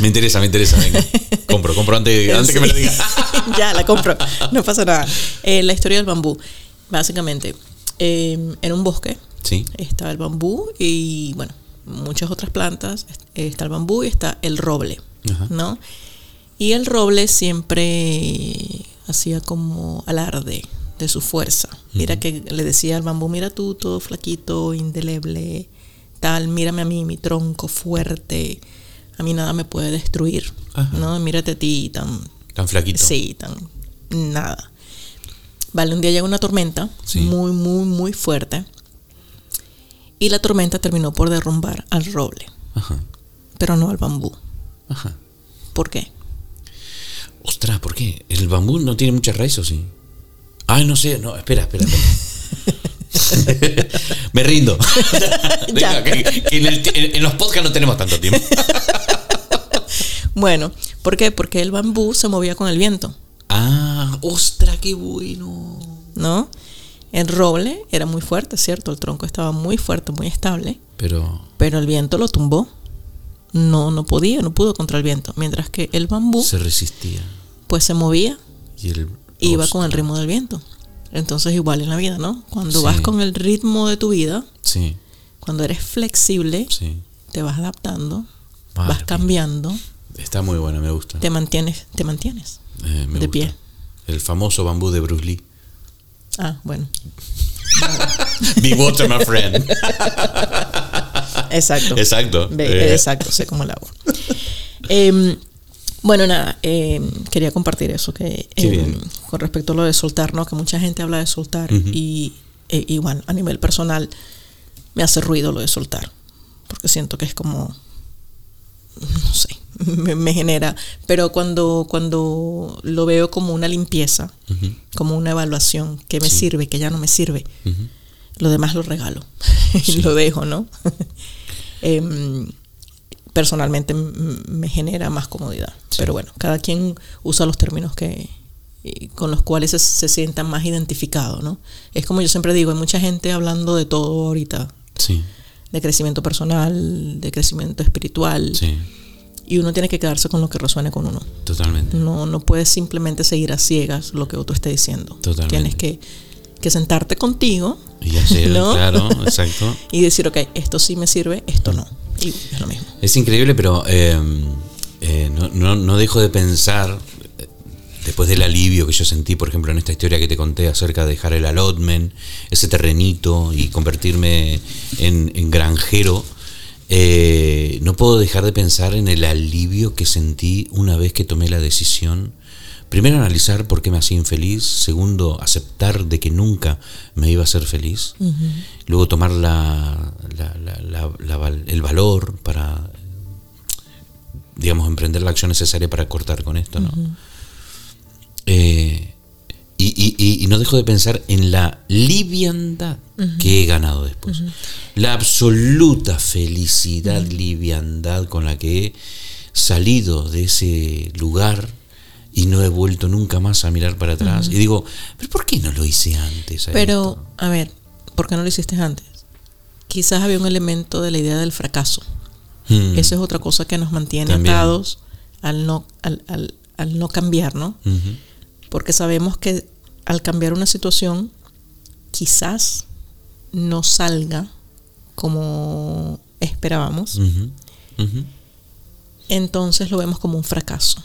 me interesa, me interesa, venga. Compro, compro antes, antes que me lo diga. <laughs> ya, la compro, no pasa nada. Eh, la historia del bambú, básicamente, em, en un bosque sí. está el bambú y, bueno, muchas otras plantas. Está el bambú y está el roble, ¿no? Y el roble siempre hacía como alarde de su fuerza. Mira que le decía al bambú, mira tú, todo flaquito, indeleble, tal, mírame a mí, mi tronco fuerte, a mí nada me puede destruir, ¿no? Mírate a ti tan... Tan flaquito. Sí, tan... nada. Vale, un día llegó una tormenta muy, muy, muy fuerte y la tormenta terminó por derrumbar al roble, Ajá. pero no al bambú. Ajá. ¿Por qué? Ostras, ¿por qué? ¿El bambú no tiene muchas raíces o sí? Ay, no sé, no, espera, espera. <laughs> Me rindo. en, los podcasts no tenemos tanto tiempo. <laughs> Bueno, ¿por qué? Porque el bambú se movía con el viento, Ah, ostra, qué bueno. ¿no? El roble era muy fuerte, ¿cierto? El tronco estaba muy fuerte, muy estable, Pero pero el viento lo tumbó. No, no podía, no pudo contra el viento. Mientras que el bambú, se resistía. pues se movía, Y el iba con el ritmo del viento. Entonces igual en la vida, ¿no? Cuando Sí. vas con el ritmo de tu vida, Sí, cuando eres flexible, sí. te vas adaptando, Madre vas mía. cambiando, Está muy bueno, me gusta. te mantienes, te mantienes. Eh, me de gusta. pie. El famoso bambú de Bruce Lee. Ah, bueno. Be water, my friend. Exacto. Exacto. Eh, Exacto, sé cómo el agua. Em, bueno, nada, em, quería compartir eso, que em, bien. con respecto a lo de soltar, ¿no? Que mucha gente habla de soltar y, e- y bueno, a nivel personal me hace ruido lo de soltar, porque siento que es como, no sé, <laughs> me, me genera, pero cuando, cuando lo veo como una limpieza, como una evaluación, que me Sí. sirve, que ya no me sirve, lo demás lo regalo <laughs> y Sí. lo dejo, ¿no? <laughs> Personalmente me genera más comodidad. Sí. Pero bueno, cada quien usa los términos que con los cuales se, se sienta más identificado, ¿no? Es como yo siempre digo, hay mucha gente hablando de todo ahorita, Sí, de crecimiento personal, de crecimiento espiritual, sí, y uno tiene que quedarse con lo que resuene con uno. totalmente. No, no puedes simplemente seguir a ciegas lo que otro esté diciendo. Totalmente. Tienes que, que sentarte contigo Y hacer, <laughs> ¿No? claro, exacto. <laughs> y decir, ok, esto sí me sirve, esto no. Es increíble, pero eh, eh, no, no- no dejo de pensar, después del alivio que yo sentí, por ejemplo, en esta historia que te conté acerca de dejar el allotment, ese terrenito y convertirme en, en granjero, eh, no puedo dejar de pensar en el alivio que sentí una vez que tomé la decisión. Primero, analizar por qué me hacía infeliz. Segundo, aceptar de que nunca me iba a hacer feliz. Luego, tomar la, la- el valor para, digamos, emprender la acción necesaria para cortar con esto. ¿no? Eh, y, y- y- y no dejo de pensar en la liviandad que he ganado después. La absoluta felicidad, liviandad con la que he salido de ese lugar y no he vuelto nunca más a mirar para atrás. Y digo, ¿pero por qué no lo hice antes? a Pero, esto?". a ver, ¿por qué no lo hiciste antes? Quizás había un elemento de la idea del fracaso. Hmm. Esa es otra cosa que nos mantiene También. atados al no, al, al- al no cambiar, ¿no? Porque sabemos que al cambiar una situación, quizás no salga como esperábamos. Entonces lo vemos como un fracaso.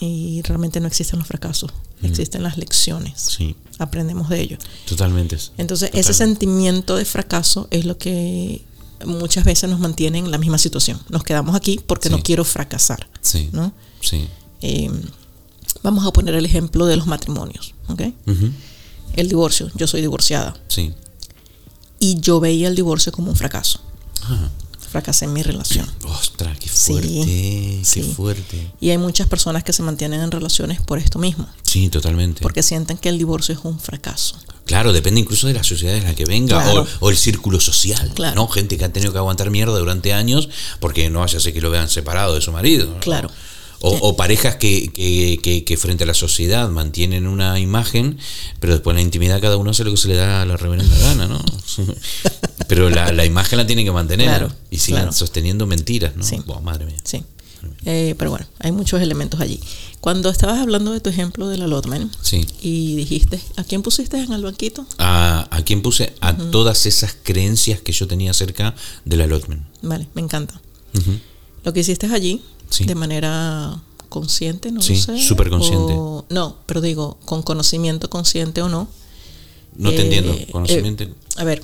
Y realmente no existen los fracasos, existen las lecciones. Sí, Aprendemos de ello. totalmente. Entonces, ese sentimiento de fracaso es lo que muchas veces nos mantiene en la misma situación. Nos quedamos aquí porque Sí. no quiero fracasar. Sí, ¿no? sí. Eh, vamos a poner el ejemplo de los matrimonios. ¿ok? Ujú. El divorcio. Yo soy divorciada. Sí. Y yo veía el divorcio como un fracaso. Ajá. Fracasé en mi relación. Ostras, qué Sí, fuerte, qué sí. fuerte. Y hay muchas personas que se mantienen en relaciones por esto mismo. Sí, totalmente. Porque sienten que el divorcio es un fracaso. Claro, depende incluso de la sociedad en la que venga Claro. o, o el círculo social. Claro. ¿no? Gente que ha tenido que aguantar mierda durante años porque no a ser que lo vean separado de su marido. ¿no? Claro. O, o parejas que, que, que- que frente a la sociedad mantienen una imagen, pero después en la intimidad cada uno hace lo que se le da la reverenda gana, ¿no? <laughs> pero la, la imagen la tienen que mantener Claro, y siguen claro. sosteniendo mentiras, ¿no? Sí. Buah, madre mía. Sí. Eh, pero bueno, hay muchos elementos allí. Cuando estabas hablando de tu ejemplo del allotment Sí. y dijiste, ¿a quién pusiste en el banquito? ¿A, a quién puse? A todas esas creencias que yo tenía acerca del allotment. Vale, me encanta. Lo que hiciste allí, Sí. de manera consciente, no Sí, lo sé. súper consciente. o- no, pero digo, con conocimiento consciente o no. No te Eh, entiendo. eh, Conocimiento. a ver,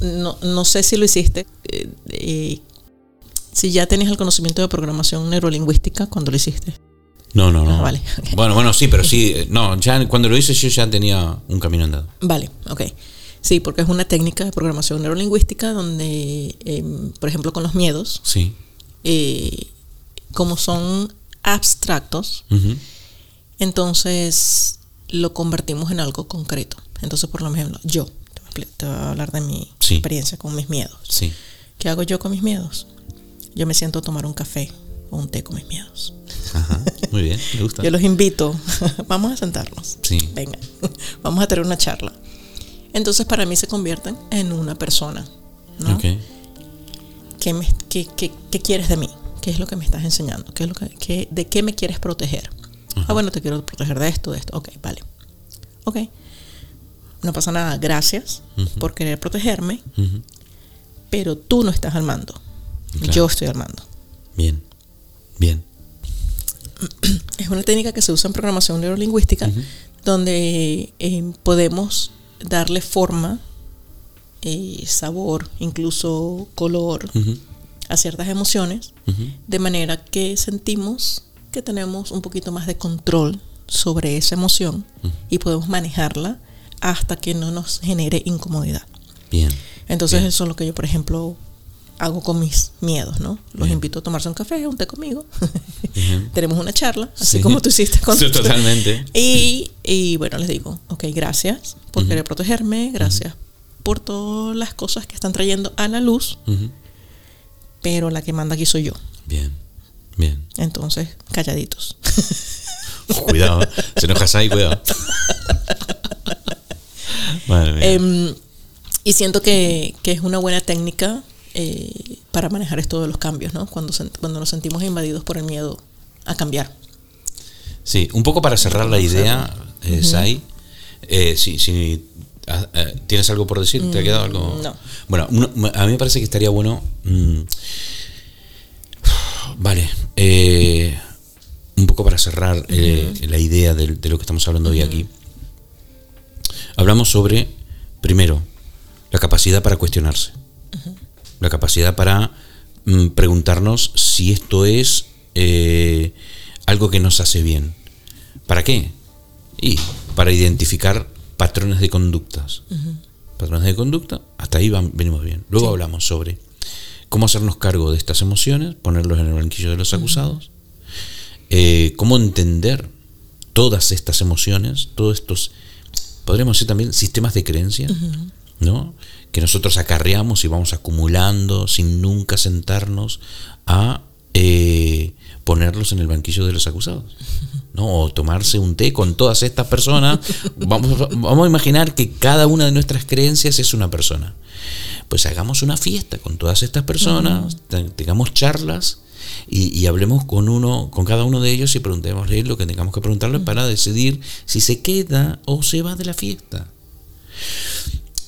no, no sé si lo hiciste. eh, eh, si ya tenías el conocimiento de programación neurolingüística cuando lo hiciste. no, no, no. ah, vale. Bueno, bueno, sí, pero sí. eh, No, ya cuando lo hice yo ya tenía un camino andado. Vale, ok. Sí, porque es una técnica de programación neurolingüística donde, em, por ejemplo, con los miedos, Sí. eh, como son abstractos, entonces lo convertimos en algo concreto. Entonces, por ejemplo, yo, te voy a, hablar de mi Sí. experiencia con mis miedos. Sí. ¿Qué hago yo con mis miedos? Yo me siento a tomar un café o un té con mis miedos. Ajá, muy bien, me gusta. Yo los invito, <laughs> vamos a sentarnos. Sí. Venga, <laughs> vamos a tener una charla. Entonces para mí se convierten en una persona. ¿no? Ok. ¿Qué, me- qué- qué- qué quieres de mí? ¿Qué es lo que me estás enseñando? ¿Qué es lo que, qué- ¿De qué me quieres proteger? Ah, bueno, te quiero proteger de esto, de esto. Ok, vale. Ok. No pasa nada. Gracias por querer protegerme, pero tú no estás al mando. Claro. Yo estoy al mando. Bien, bien. <clears throat> Es una técnica que se usa en programación neurolingüística donde eh, podemos darle forma, eh, sabor, incluso color a ciertas emociones, de manera que sentimos que tenemos un poquito más de control sobre esa emoción y podemos manejarla hasta que no nos genere incomodidad. Bien. Entonces Bien. eso es lo que yo, por ejemplo, hago con mis miedos, ¿no? Los Bien. invito a tomarse un café, un té conmigo. <laughs> Tenemos una charla, así Sí. como tú hiciste con Sí, totalmente. Y, y bueno, les digo, ok, gracias por querer protegerme, gracias por todas las cosas que están trayendo a la luz, pero la que manda aquí soy yo. Bien, bien. Entonces, calladitos. <laughs> Cuidado, se enoja ahí, cuidado. <laughs> Madre mía. Em, y siento que, que es una buena técnica eh, para manejar esto de los cambios, ¿no? Cuando, cuando nos sentimos invadidos por el miedo a cambiar. Sí, un poco para cerrar la idea, eh, Sai, eh, si, si, ah, eh, tienes algo por decir, ¿te ha quedado algo? Mm, no. Bueno, uno- a mí me parece que estaría bueno. mm, <sighs> vale, eh, un poco para cerrar eh, la idea de, lo que estamos hablando hoy aquí. Hablamos sobre, primero, la capacidad para cuestionarse. La capacidad para mm, preguntarnos si esto es eh, algo que nos hace bien. ¿Para qué? Y para identificar patrones de conductas. Patrones de conducta, hasta ahí van- venimos bien. Luego hablamos sobre cómo hacernos cargo de estas emociones, ponerlos en el banquillo de los acusados, eh, cómo entender todas estas emociones, todos estos, podríamos decir también, sistemas de creencia, ¿no? Que nosotros acarreamos y vamos acumulando sin nunca sentarnos a eh, ponerlos en el banquillo de los acusados. ¿no? O tomarse un té con todas estas personas. <laughs> Vamos, vamos a imaginar que cada una de nuestras creencias es una persona. Pues hagamos una fiesta con todas estas personas, te- tengamos charlas y, y hablemos con uno, con cada uno de ellos y preguntémosle lo que tengamos que preguntarle para decidir si se queda o se va de la fiesta.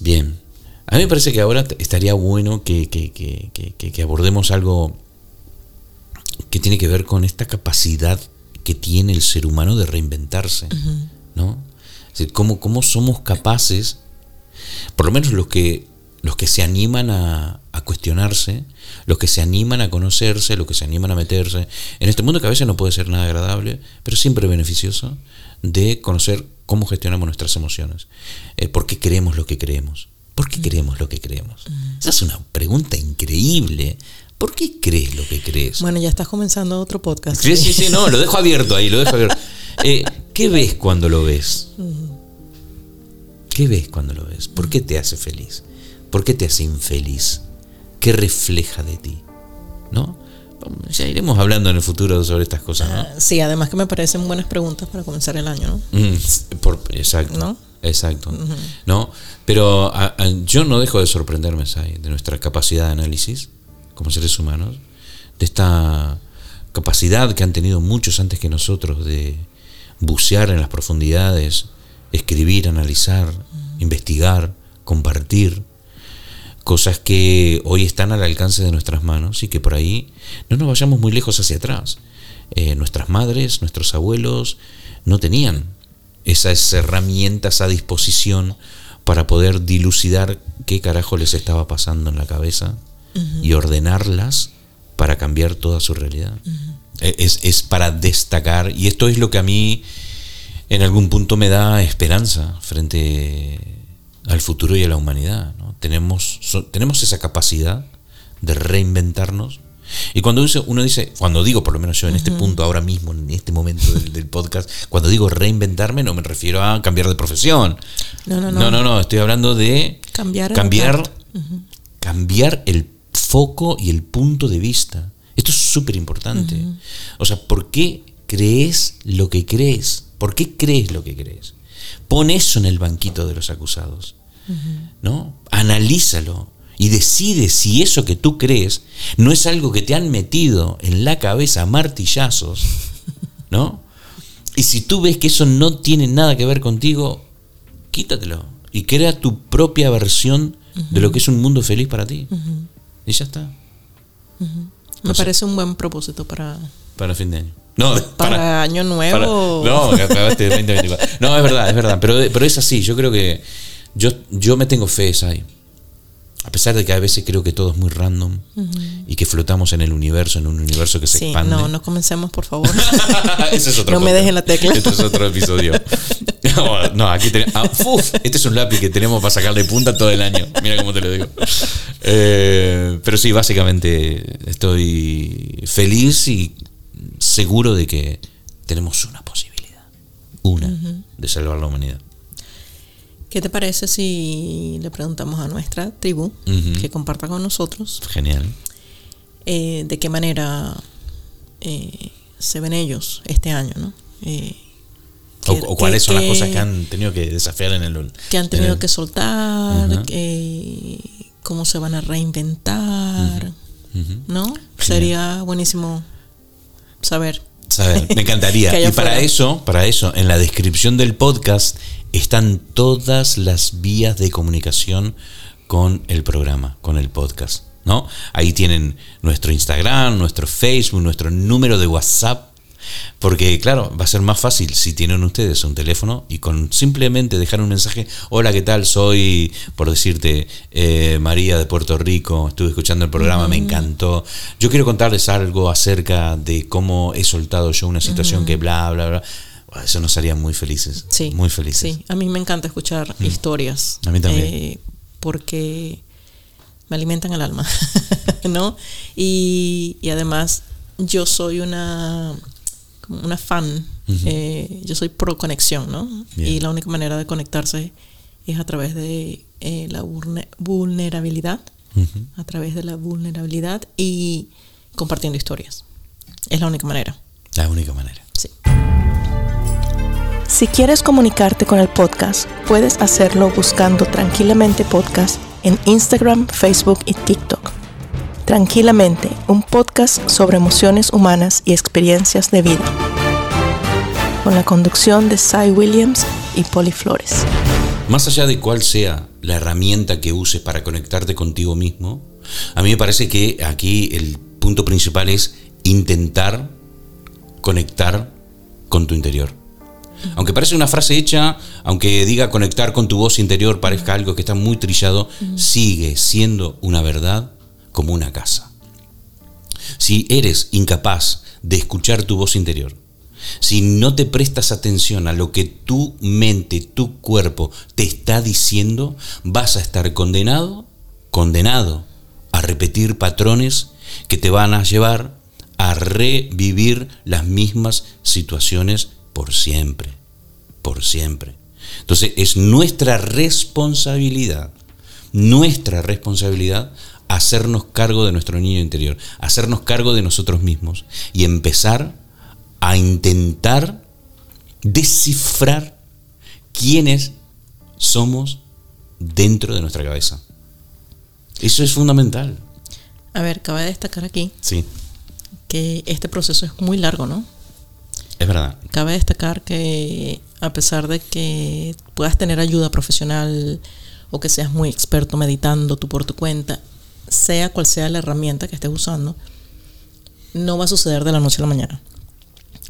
Bien. A mí me parece que ahora estaría bueno que, que- que- que- que- que abordemos algo que tiene que ver con esta capacidad que tiene el ser humano de reinventarse. ¿no? Es decir, cómo, cómo somos capaces, por lo menos los que, los que se animan a, a cuestionarse, los que se animan a conocerse, los que se animan a meterse en este mundo que a veces no puede ser nada agradable, pero siempre beneficioso, de conocer cómo gestionamos nuestras emociones, eh, por qué creemos lo que creemos. ¿Por qué creemos lo que creemos? Esa es una pregunta increíble. ¿Por qué crees lo que crees? Bueno, ya estás comenzando otro podcast. Sí, sí, sí, no, lo dejo abierto ahí, lo dejo abierto. <laughs> Eh, ¿Qué ves cuando lo ves? ¿Qué ves cuando lo ves? ¿Por qué te hace feliz? ¿Por qué te hace infeliz? ¿Qué refleja de ti? ¿No? Ya iremos hablando en el futuro sobre estas cosas, ¿no? Ah, Sí, además que me parecen buenas preguntas para comenzar el año, ¿no? Mm, por- exacto. ¿No? Exacto. ¿No? Pero a- a- yo no dejo de sorprenderme, Sai, de nuestra capacidad de análisis como seres humanos, de esta capacidad que han tenido muchos antes que nosotros de bucear en las profundidades, escribir, analizar, investigar, compartir, cosas que hoy están al alcance de nuestras manos y que por ahí no nos vayamos muy lejos hacia atrás. Eh, nuestras madres, nuestros abuelos no tenían esas herramientas a disposición para poder dilucidar qué carajo les estaba pasando en la cabeza y ordenarlas para cambiar toda su realidad. Eh, es, es para destacar, y esto es lo que a mí en algún punto me da esperanza frente al futuro y a la humanidad. ¿no? Tenemos, so- tenemos esa capacidad de reinventarnos. Y cuando dice- uno dice, cuando digo, por lo menos yo en este punto, ahora mismo, en este momento del, del podcast, cuando digo reinventarme, no me refiero a cambiar de profesión. No, no, no. No, no, no, estoy hablando de Cambiar el cambiar, impacto. cambiar el foco y el punto de vista. Esto es súper importante. O sea, ¿por qué crees lo que crees? ¿Por qué crees lo que crees? Pon eso en el banquito de los acusados. ¿No? Analízalo y decide si eso que tú crees no es algo que te han metido en la cabeza martillazos, <laughs> ¿no? Y si tú ves que eso no tiene nada que ver contigo, quítatelo y crea tu propia versión de lo que es un mundo feliz para ti. Y ya está. Me parece un buen propósito para... Para fin de año. No, para, <laughs> año nuevo. no, acabaste 2024. No, es verdad, es verdad. Pero, pero es así. Yo creo que yo, yo me tengo fe ahí. A pesar de que a veces creo que todo es muy random y que flotamos en el universo, en un universo que se sí, No, no comencemos, por favor. <laughs> Ese es otro <laughs> no me dejen la tecla. Este es otro episodio. <laughs> no, aquí tenemos. Ah, este es un lápiz que tenemos para sacarle punta todo el año. Mira cómo te lo digo. Eh, pero sí, básicamente estoy feliz y seguro de que tenemos una posibilidad. Una de salvar la humanidad. ¿Qué te parece si le preguntamos a nuestra tribu que comparta con nosotros? Genial. Eh, de qué manera eh, se ven ellos este año, ¿no? Eh, o, cuáles son las cosas que han tenido que desafiar en el... Que han tenido que soltar, cómo se van a reinventar, ¿no? Sería buenísimo saber. Saber, me encantaría. <laughs> y para eso, para eso, en la descripción del podcast están todas las vías de comunicación con el programa, con el podcast. ¿no? Ahí tienen nuestro Instagram, nuestro Facebook, nuestro número de WhatsApp. Porque claro, va a ser más fácil si tienen ustedes un teléfono y con simplemente dejar un mensaje, hola, ¿qué tal? Soy, por decirte, eh, María de Puerto Rico, estuve escuchando el programa, me encantó. Yo quiero contarles algo acerca de cómo he soltado yo una situación que bla, bla, bla. Eso nos haría muy felices. Sí. Muy felices. Sí, a mí me encanta escuchar mm. historias. A mí también. Eh, porque me alimentan el alma, <laughs> ¿no? Y, además yo soy una, una fan, eh, yo soy pro conexión, ¿no? Y la única manera de conectarse es a través de eh, la vulnerabilidad, a través de la vulnerabilidad y compartiendo historias. Es la única manera. La única manera. Sí. Si quieres comunicarte con el podcast, puedes hacerlo buscando Tranquilamente Podcast en Instagram, Facebook y TikTok. Tranquilamente, un podcast sobre emociones humanas y experiencias de vida. Con la conducción de Cy Williams y Polly Flores. Más allá de cuál sea la herramienta que uses para conectarte contigo mismo, a mí me parece que aquí el punto principal es intentar conectar con tu interior. Aunque parece una frase hecha, aunque diga conectar con tu voz interior parezca algo que está muy trillado, sigue siendo una verdad como una casa. Si eres incapaz de escuchar tu voz interior, si no te prestas atención a lo que tu mente, tu cuerpo te está diciendo, vas a estar condenado, condenado a repetir patrones que te van a llevar a revivir las mismas situaciones por siempre, por siempre. Entonces es nuestra responsabilidad, nuestra responsabilidad hacernos cargo de nuestro niño interior, hacernos cargo de nosotros mismos y empezar a intentar descifrar quiénes somos dentro de nuestra cabeza. Eso es fundamental. A ver, cabe destacar aquí sí. que este proceso es muy largo, ¿no? Es verdad. Cabe destacar que a pesar de que puedas tener ayuda profesional o que seas muy experto meditando tú por tu cuenta, sea cual sea la herramienta que estés usando, no va a suceder de la noche a la mañana.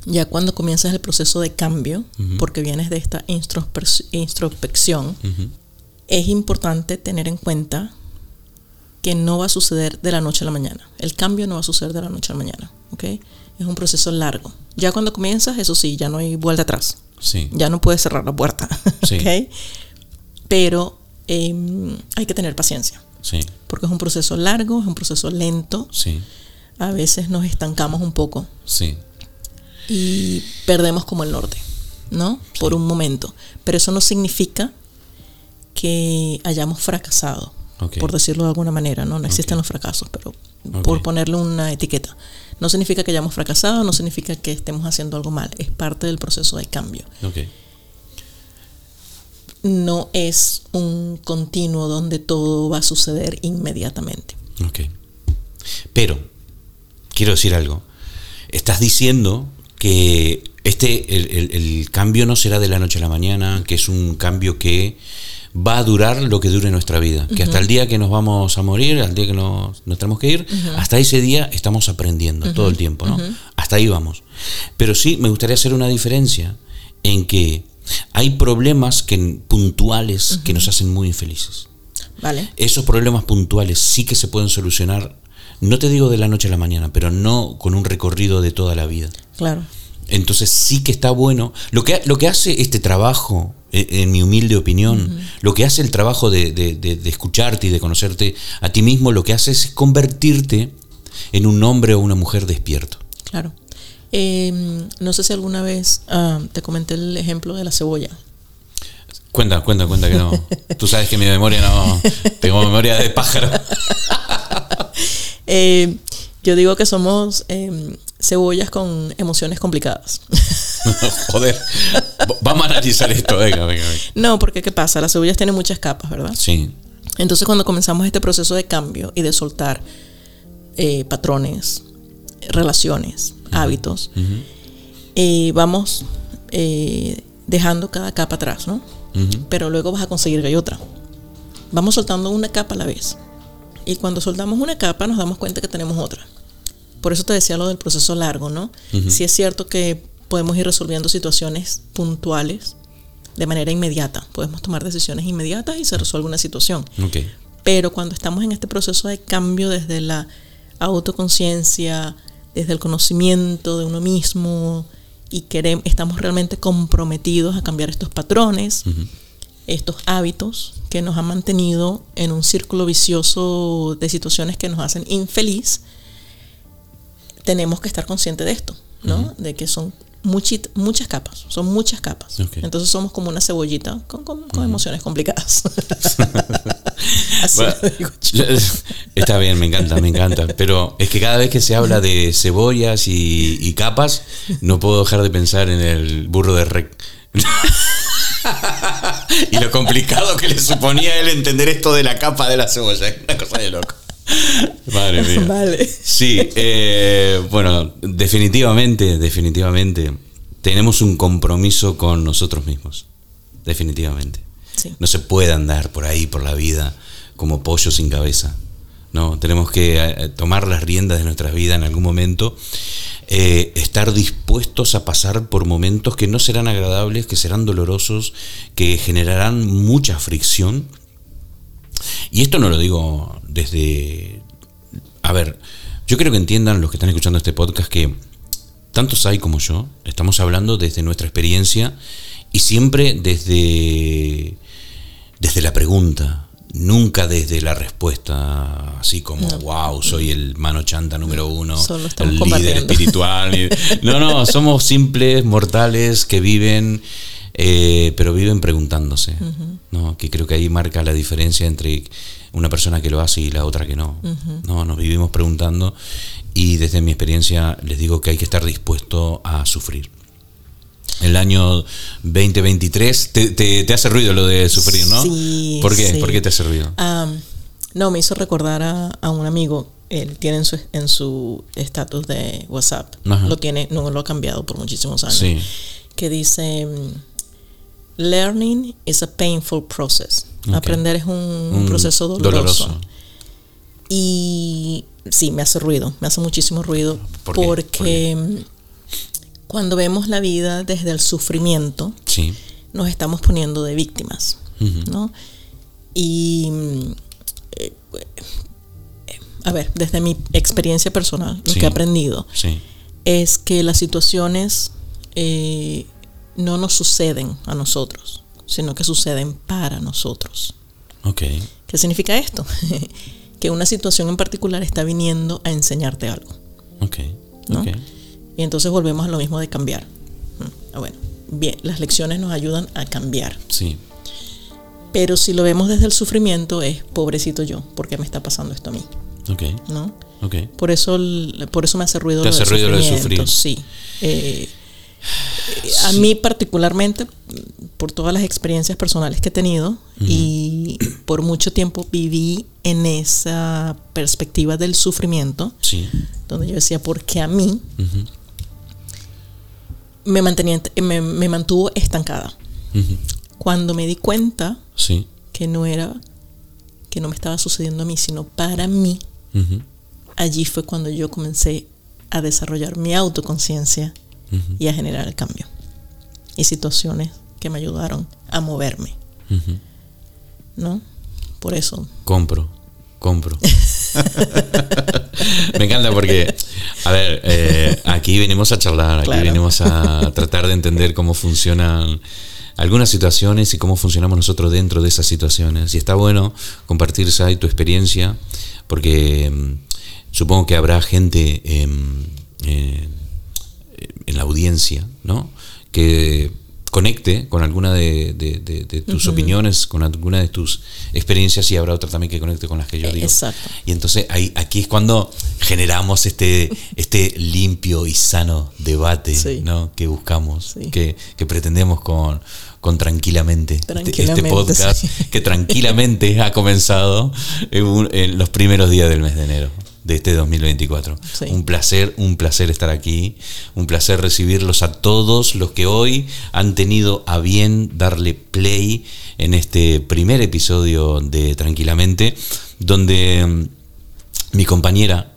Ya cuando comienzas el proceso de cambio, porque vienes de esta introspección, es importante tener en cuenta que no va a suceder de la noche a la mañana. El cambio no va a suceder de la noche a la mañana. ¿okay? Es un proceso largo. Ya cuando comienzas, eso sí, ya no hay vuelta atrás. Sí. Ya no puedes cerrar la puerta. <laughs> Sí. Pero em, hay que tener paciencia. Sí. Porque es un proceso largo, es un proceso lento. Sí. A veces nos estancamos un poco. Sí. Y perdemos como el norte, ¿no? Por un momento. Pero eso no significa que hayamos fracasado, por decirlo de alguna manera, ¿no? No existen los fracasos, pero por ponerle una etiqueta. No significa que hayamos fracasado, no significa que estemos haciendo algo mal, es parte del proceso de cambio. No es un continuo donde todo va a suceder inmediatamente. Ok. Pero, quiero decir algo. Estás diciendo que este, el, el- el cambio no será de la noche a la mañana, que es un cambio que va a durar lo que dure nuestra vida. Que hasta el día que nos vamos a morir, al día que nos, nos tenemos que ir, hasta ese día estamos aprendiendo todo el tiempo, ¿no? Hasta ahí vamos. Pero sí me gustaría hacer una diferencia en que hay problemas que, puntuales que nos hacen muy infelices ¿Vale? esos problemas puntuales sí que se pueden solucionar, no te digo de la noche a la mañana, pero no con un recorrido de toda la vida. Claro. Entonces sí que está bueno. Lo que, lo que hace este trabajo, en mi humilde opinión, lo que hace el trabajo de, de- de- de escucharte y de conocerte a ti mismo, lo que hace es convertirte en un hombre o una mujer despierto. Claro. Eh, no sé si alguna vez ah, te comenté el ejemplo de la cebolla. Cuenta, cuenta, cuenta que no. <laughs> Tú sabes que mi memoria no. Tengo memoria de pájaro. <laughs> Eh, yo digo que somos eh, cebollas con emociones complicadas. <laughs> Joder. Vamos a analizar esto. Venga, venga, venga. no, porque ¿qué pasa? Las cebollas tienen muchas capas, ¿verdad? Sí. Entonces cuando comenzamos este proceso de cambio y de soltar eh, patrones, relaciones, hábitos, eh, vamos eh, dejando cada capa atrás, ¿no? Pero luego vas a conseguir que hay otra. Vamos soltando una capa a la vez. Y cuando soltamos una capa nos damos cuenta que tenemos otra. Por eso te decía lo del proceso largo, ¿no? Sí es cierto que podemos ir resolviendo situaciones puntuales de manera inmediata. Podemos tomar decisiones inmediatas y se resuelve una situación. Pero cuando estamos en este proceso de cambio desde la autoconciencia, desde el conocimiento de uno mismo y queremos, estamos realmente comprometidos a cambiar estos patrones, estos hábitos que nos han mantenido en un círculo vicioso de situaciones que nos hacen infeliz, tenemos que estar conscientes de esto, ¿no? De que son muchit- muchas capas, son muchas capas. Entonces somos como una cebollita con, con- con emociones complicadas. <laughs> Así Bueno, lo digo yo. está bien, me encanta, me encanta. Pero es que cada vez que se habla de cebollas y, y capas, no puedo dejar de pensar en el burro de rec. <laughs> y lo complicado que le suponía él entender esto de la capa de la cebolla. Es una cosa de loco. <laughs> Madre mía. Vale. Sí, eh, bueno, definitivamente, definitivamente, tenemos un compromiso con nosotros mismos. Definitivamente. Sí. No se puede andar por ahí, por la vida, como pollo sin cabeza. No, tenemos que eh, tomar las riendas de nuestras vidas en algún momento, eh, estar dispuestos a pasar por momentos que no serán agradables, que serán dolorosos, que generarán mucha fricción. Y esto no lo digo desde... A ver, yo quiero que entiendan los que están escuchando este podcast que tantos hay como yo, estamos hablando desde nuestra experiencia y siempre desde, desde la pregunta, nunca desde la respuesta, así como, wow, soy el mano chanta número uno, el líder espiritual. <laughs> No, no, somos simples mortales que viven, eh, pero viven preguntándose. ¿no? Que creo que ahí marca la diferencia entre una persona que lo hace y la otra que no. No, nos vivimos preguntando y desde mi experiencia les digo que hay que estar dispuesto a sufrir. El año 2023 te, te- te hace ruido lo de sufrir, ¿no? Sí, ¿Por qué? sí. ¿Por qué te hace ruido? No, me hizo recordar a, a un amigo. Él tiene en su en su estatus de WhatsApp. Ajá. Lo tiene, no lo ha cambiado por muchísimos años. Sí. Que dice mm, Learning is a painful process. Aprender es un, un Un proceso doloroso. doloroso. Y sí, me hace ruido, me hace muchísimo ruido. ¿Por? Porque ¿Por qué? mm, cuando vemos la vida desde el sufrimiento, Sí. nos estamos poniendo de víctimas. ¿no? Y mm, eh, a ver, desde mi experiencia personal, lo que he aprendido Sí. es que las situaciones eh, no nos suceden a nosotros, sino que suceden para nosotros. Ok. ¿Qué significa esto? <laughs> que una situación en particular está viniendo a enseñarte algo. Ok. ¿no? Ok. Y entonces volvemos a lo mismo de cambiar. Mm, ah, Bueno, bien, las lecciones nos ayudan a cambiar. Sí. Pero si lo vemos desde el sufrimiento es pobrecito yo, ¿por qué me está pasando esto a mí? Ok. ¿No? Ok. Por eso, por eso me hace ruido, Te lo, hace del ruido lo de sufrimiento, sufrir. Sí. Eh, a mí particularmente, por todas las experiencias personales que he tenido y por mucho tiempo viví en esa perspectiva del sufrimiento, Sí. donde yo decía, ¿por qué a mí? Me, mantenía, me, me mantuvo estancada. Cuando me di cuenta Sí. que no era, que no me estaba sucediendo a mí, sino para mí, allí fue cuando yo comencé a desarrollar mi autoconciencia Y a generar el cambio. Y situaciones que me ayudaron a moverme. ¿no? Por eso. Compro, compro. <laughs> Me encanta porque, a ver, eh, aquí venimos a charlar, aquí venimos a tratar de entender cómo funcionan algunas situaciones y cómo funcionamos nosotros dentro de esas situaciones. Y está bueno compartir, Sai, tu experiencia, porque mm, supongo que habrá gente em, eh, en la audiencia, ¿no? Que conecte con alguna de, de- de- de tus opiniones, con alguna de tus experiencias y habrá otra también que conecte con las que yo Eh, digo. exacto. Y entonces ahí, aquí es cuando generamos este, este limpio y sano debate Sí. ¿no? que buscamos, Sí. que, que pretendemos con, con tranquilamente. Este- Este Tranquilamente, podcast sí. que tranquilamente ha comenzado en, un- en los primeros días del mes de enero de este 2024. Sí. Un placer, un placer estar aquí, un placer recibirlos a todos los que hoy han tenido a bien darle play en este primer episodio de Tranquilamente, donde mm, mi compañera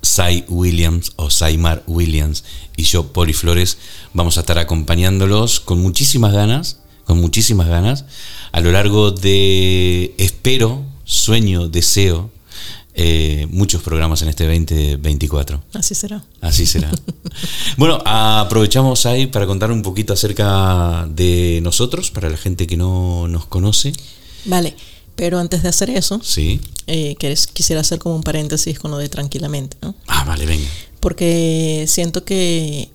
Sai Williams o Saimar Williams y yo, Poli Flores, vamos a estar acompañándolos con muchísimas ganas, con muchísimas ganas, a lo largo de, espero, sueño, deseo, eh, muchos programas en este 2024. Así será. Así será. <laughs> bueno, aprovechamos ahí para contar un poquito acerca de nosotros, para la gente que no nos conoce. Vale, pero antes de hacer eso, Sí. eh, quisiera hacer como un paréntesis con lo de tranquilamente, ¿no? Ah, vale, venga. Porque siento que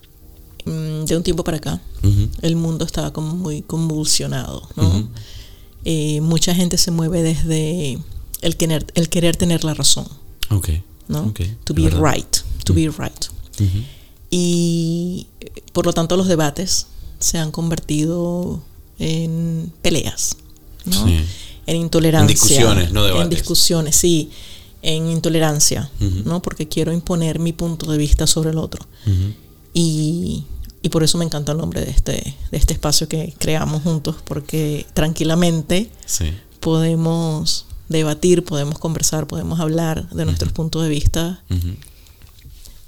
mm, de un tiempo para acá el mundo estaba como muy convulsionado, ¿no? Eh, mucha gente se mueve desde el querer, el querer tener la razón, Ok. ¿no? ok, To be verdad. right, to be right. Y eh, por lo tanto los debates se han convertido en peleas, ¿no? Sí. En intolerancia. En discusiones, no debates. En discusiones, sí. En intolerancia. ¿no? Porque quiero imponer mi punto de vista sobre el otro. Y, y por eso me encanta el nombre de este, de este espacio que creamos juntos, porque tranquilamente Sí. podemos debatir, podemos conversar, podemos hablar de nuestros puntos de vista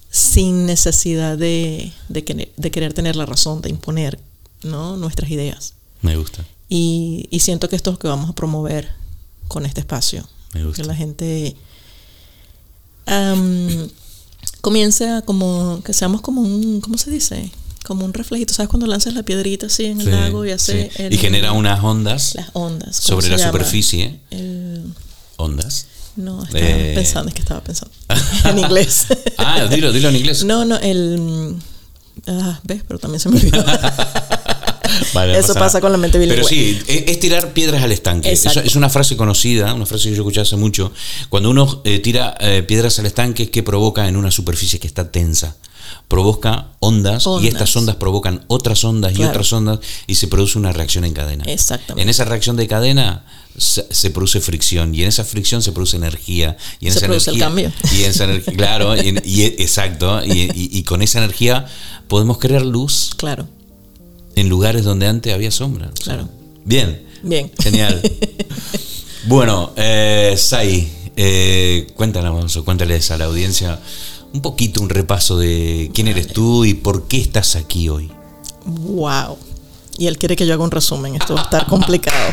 sin necesidad de, de, querer, de querer tener la razón, de imponer ¿no? nuestras ideas. Me gusta. Y, y siento que esto es lo que vamos a promover con este espacio. Me gusta. Que la gente comience a como, que seamos como un, ¿cómo se dice? Como un reflejito. ¿Sabes cuando lanzas la piedrita así en el Sí, lago y hace sí. el- y genera unas ondas las ondas? ¿cómo sobre la llama? superficie. El- Ondas. no, estaba Eh. pensando, es que estaba pensando. <laughs> en inglés. <laughs> Ah, dilo, dilo en inglés. No, no, el. Ah, ¿Ves? Pero también se me olvidó. <laughs> Vale, Eso pasa con la mente bilingüe. Pero sí, es, es tirar piedras al estanque. Exacto. es una frase conocida, una frase que yo escuché hace mucho. Cuando uno eh, tira eh, piedras al estanque, ¿qué provoca en una superficie que está tensa? Provoca ondas, y estas ondas provocan otras ondas y otras ondas y se produce una reacción en cadena. Exactamente. En esa reacción de cadena se, se produce fricción y en esa fricción se produce energía y en Se esa produce el energía cambio. y en esa energía claro y, y- exacto y, y- con esa energía podemos crear luz Claro, en lugares donde antes había sombra. Claro. Bien. bien. Genial. <laughs> bueno, eh, Sai, eh, cuéntanos o cuéntales a la audiencia un poquito un repaso de quién eres tú y por qué estás aquí hoy. Wow. Y él quiere que yo haga un resumen. Esto va a estar complicado.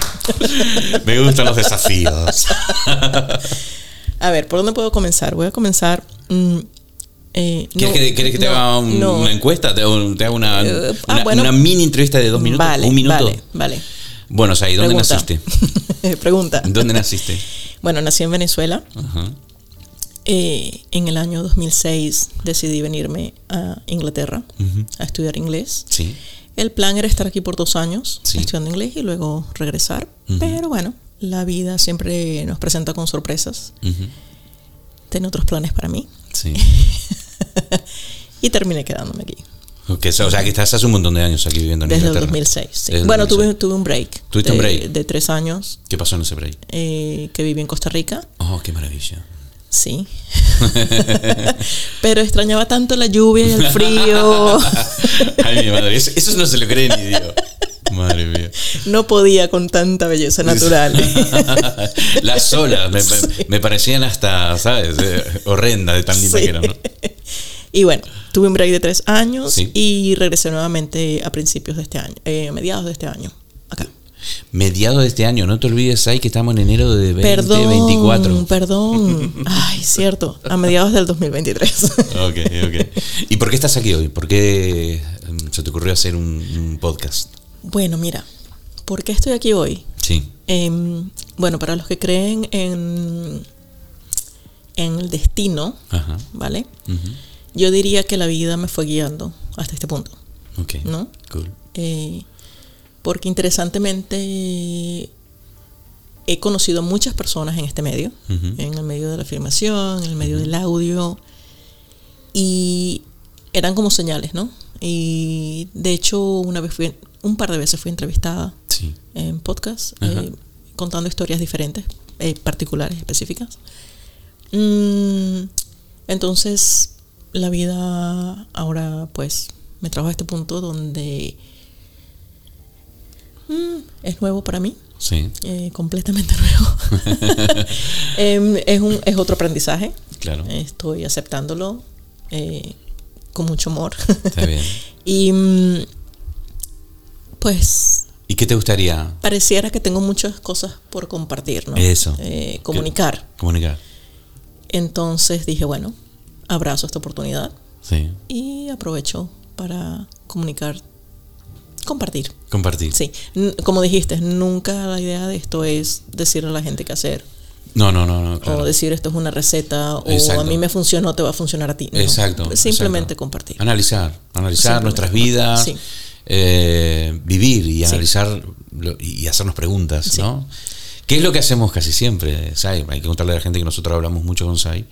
<laughs> Me gustan los desafíos. <laughs> A ver, ¿por dónde puedo comenzar? Voy a comenzar. mm, eh, ¿Quieres, no, que, quieres que te no, haga un- no. una encuesta? ¿Te hago, te hago una, Eh, ah, una, bueno. una mini entrevista de dos minutos? Vale, ¿Un minuto? Vale, vale. Bueno, Sai, ¿dónde Pregunta. naciste? <laughs> Pregunta. ¿Dónde naciste? Bueno, nací en Venezuela. Ajá. Eh, en el año 2006 decidí venirme a Inglaterra a estudiar inglés. Sí. El plan era estar aquí por dos años Sí. estudiando inglés y luego regresar. Pero bueno, la vida siempre nos presenta con sorpresas. Tiene otros planes para mí. Sí. <laughs> y terminé quedándome aquí. Ok, o sea, que estás hace un montón de años aquí viviendo en Desde el Inglaterra. 2006. sí. Desde el Bueno, 2006. tuve, tuve un break. ¿Tuviste de, un break? De tres años ¿Qué pasó en ese break? eh, que viví en Costa Rica. Oh, qué maravilla. Sí. <laughs> Pero extrañaba tanto la lluvia y el frío. <laughs> Ay, mi madre, eso, eso no se lo cree ni Dios. Madre mía. No podía con tanta belleza natural. <laughs> Las olas me, me parecían hasta, ¿sabes? Eh, horrendas de tan linda Sí. que eran, ¿no? Y bueno, tuve un break de tres años Sí. y regresé nuevamente a principios de este año, eh, a mediados de este año, acá. Mediados de este año, no te olvides ahí que estamos en enero de Perdón, 2024. perdón. Ay, cierto, a mediados del 2023. Ok, ok. ¿Y por qué estás aquí hoy? ¿Por qué mm, se te ocurrió hacer un, un podcast? bueno, mira, ¿por qué estoy aquí hoy? Sí. Em, bueno, para los que creen en, en el destino, Ajá. ¿vale? Yo diría que la vida me fue guiando hasta este punto, Ok. ¿no? Cool. Eh, porque interesantemente he conocido muchas personas en este medio, en el medio de la afirmación, en el medio del audio, y eran como señales, ¿no? Y de hecho una vez fui, un par de veces fui entrevistada Sí. en podcast, eh, contando historias diferentes, eh, particulares, específicas. Mm, entonces, la vida ahora, pues, me trajo a este punto donde mm, es nuevo para mí, Sí. eh, completamente <laughs> nuevo. <laughs> Em, es, un, es otro aprendizaje. Claro. Estoy aceptándolo eh, con mucho amor. Está bien. <laughs> y mm, pues ¿Y qué te gustaría pareciera que tengo muchas cosas por compartir, ¿no? Eso. Eh, comunicar. comunicar? Entonces dije, bueno, abrazo esta oportunidad Sí. y aprovecho para comunicar, compartir. Compartir. Sí, como dijiste, nunca la idea de esto es decirle a la gente qué hacer No, no, no, no. Claro. o decir esto es una receta o Exacto. a mí me funcionó, te va a funcionar a ti. No, Exacto. Simplemente exacto. compartir. Analizar, analizar nuestras vidas, sí. eh, vivir y analizar y hacernos preguntas, Sí. ¿no? ¿Qué es lo que hacemos casi siempre, Sai? Hay que contarle a la gente que nosotros hablamos mucho con Sai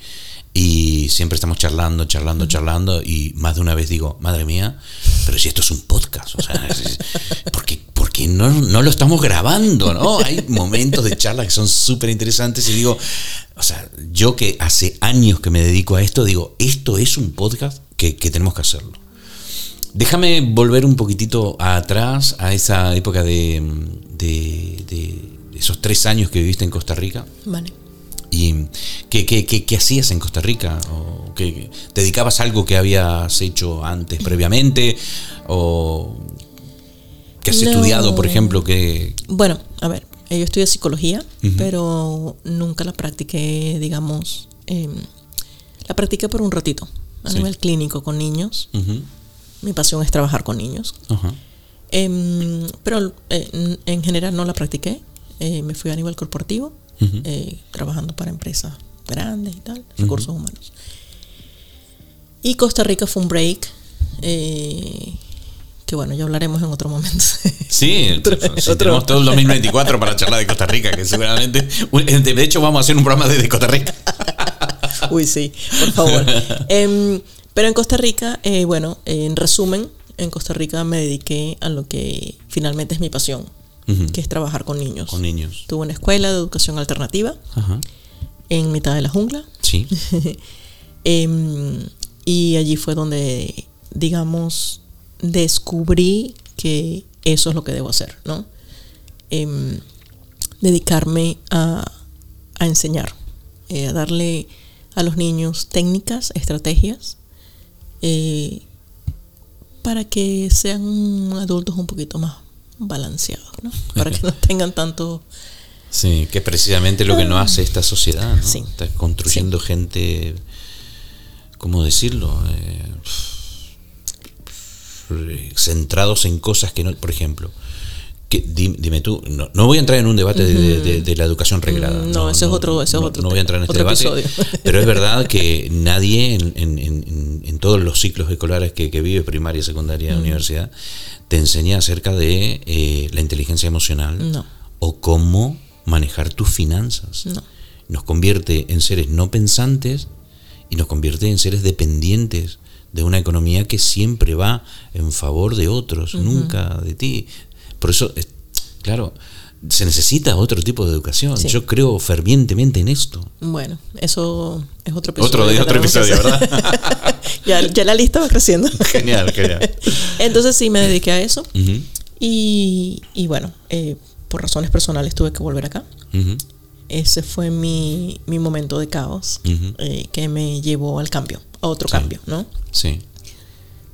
y siempre estamos charlando, charlando, charlando y más de una vez digo, madre mía, pero si esto es un podcast, o sea, <laughs> es- es- ¿por qué, por qué no, no lo estamos grabando, no? Hay momentos de charla que son súper interesantes y digo, o sea, yo que hace años que me dedico a esto, digo, esto es un podcast que, que tenemos que hacerlo. Déjame volver un poquitito atrás a esa época de, de- de esos tres años que viviste en Costa Rica. Vale. ¿Y qué, qué- qué- qué hacías en Costa Rica? ¿O qué- ¿Te dedicabas a algo que habías hecho antes, previamente? ¿O que has No. estudiado, por ejemplo? que Bueno, a ver, yo estudié psicología, pero nunca la practiqué, digamos, em, la practiqué por un ratito, a Sí. nivel clínico con niños. Mi pasión es trabajar con niños. Em, pero eh, en- en general no la practiqué. Eh, me fui a nivel corporativo, Eh, trabajando para empresas grandes y tal, recursos humanos. Y Costa Rica fue un break, eh, que bueno, ya hablaremos en otro momento. Sí, <laughs> Otro- sí, otro- tenemos todo el <laughs> 2024 para charlar de Costa Rica, que seguramente, de hecho vamos a hacer un programa desde Costa Rica. <laughs> Uy, sí, por favor. Em, pero en Costa Rica, eh, bueno, en resumen, en Costa Rica me dediqué a lo que finalmente es mi pasión, Que es trabajar con niños. Con niños. Tuve una escuela de educación alternativa Ajá. en mitad de la jungla. Sí. <laughs> Em, y allí fue donde, digamos, descubrí que eso es lo que debo hacer, ¿no? Em, dedicarme a, a enseñar, eh, a darle a los niños técnicas, estrategias, eh, para que sean adultos un poquito más balanceados, ¿no? Para que no tengan tanto... Sí, que es precisamente lo que no hace esta sociedad, ¿no? Sí. Está construyendo gente, ¿cómo decirlo? Eh, centrados en cosas que no, por ejemplo, que, di- dime tú, no, no voy a entrar en un debate de, de- de- de la educación reglada. Mm, no, ese es otro- ese es no- otro no voy a entrar en este debate, episodio. pero es verdad que <laughs> nadie en, en- en- en todos los ciclos escolares que, que vive, primaria, secundaria, universidad, te enseña acerca de eh, la inteligencia emocional No. o cómo manejar tus finanzas No. nos convierte en seres no pensantes y nos convierte en seres dependientes de una economía que siempre va en favor de otros, nunca de ti. Por eso, claro, se necesita otro tipo de educación. Yo creo fervientemente en esto. Bueno, eso es otro episodio. Otro, otro episodio, ¿verdad? <laughs> ya, la lista va creciendo. genial, genial. <laughs> Entonces sí me dediqué a eso. y, bueno, eh, por razones personales tuve que volver acá. Ese fue mi, momento de caos eh, que me llevó al cambio, a otro cambio, ¿no? Sí.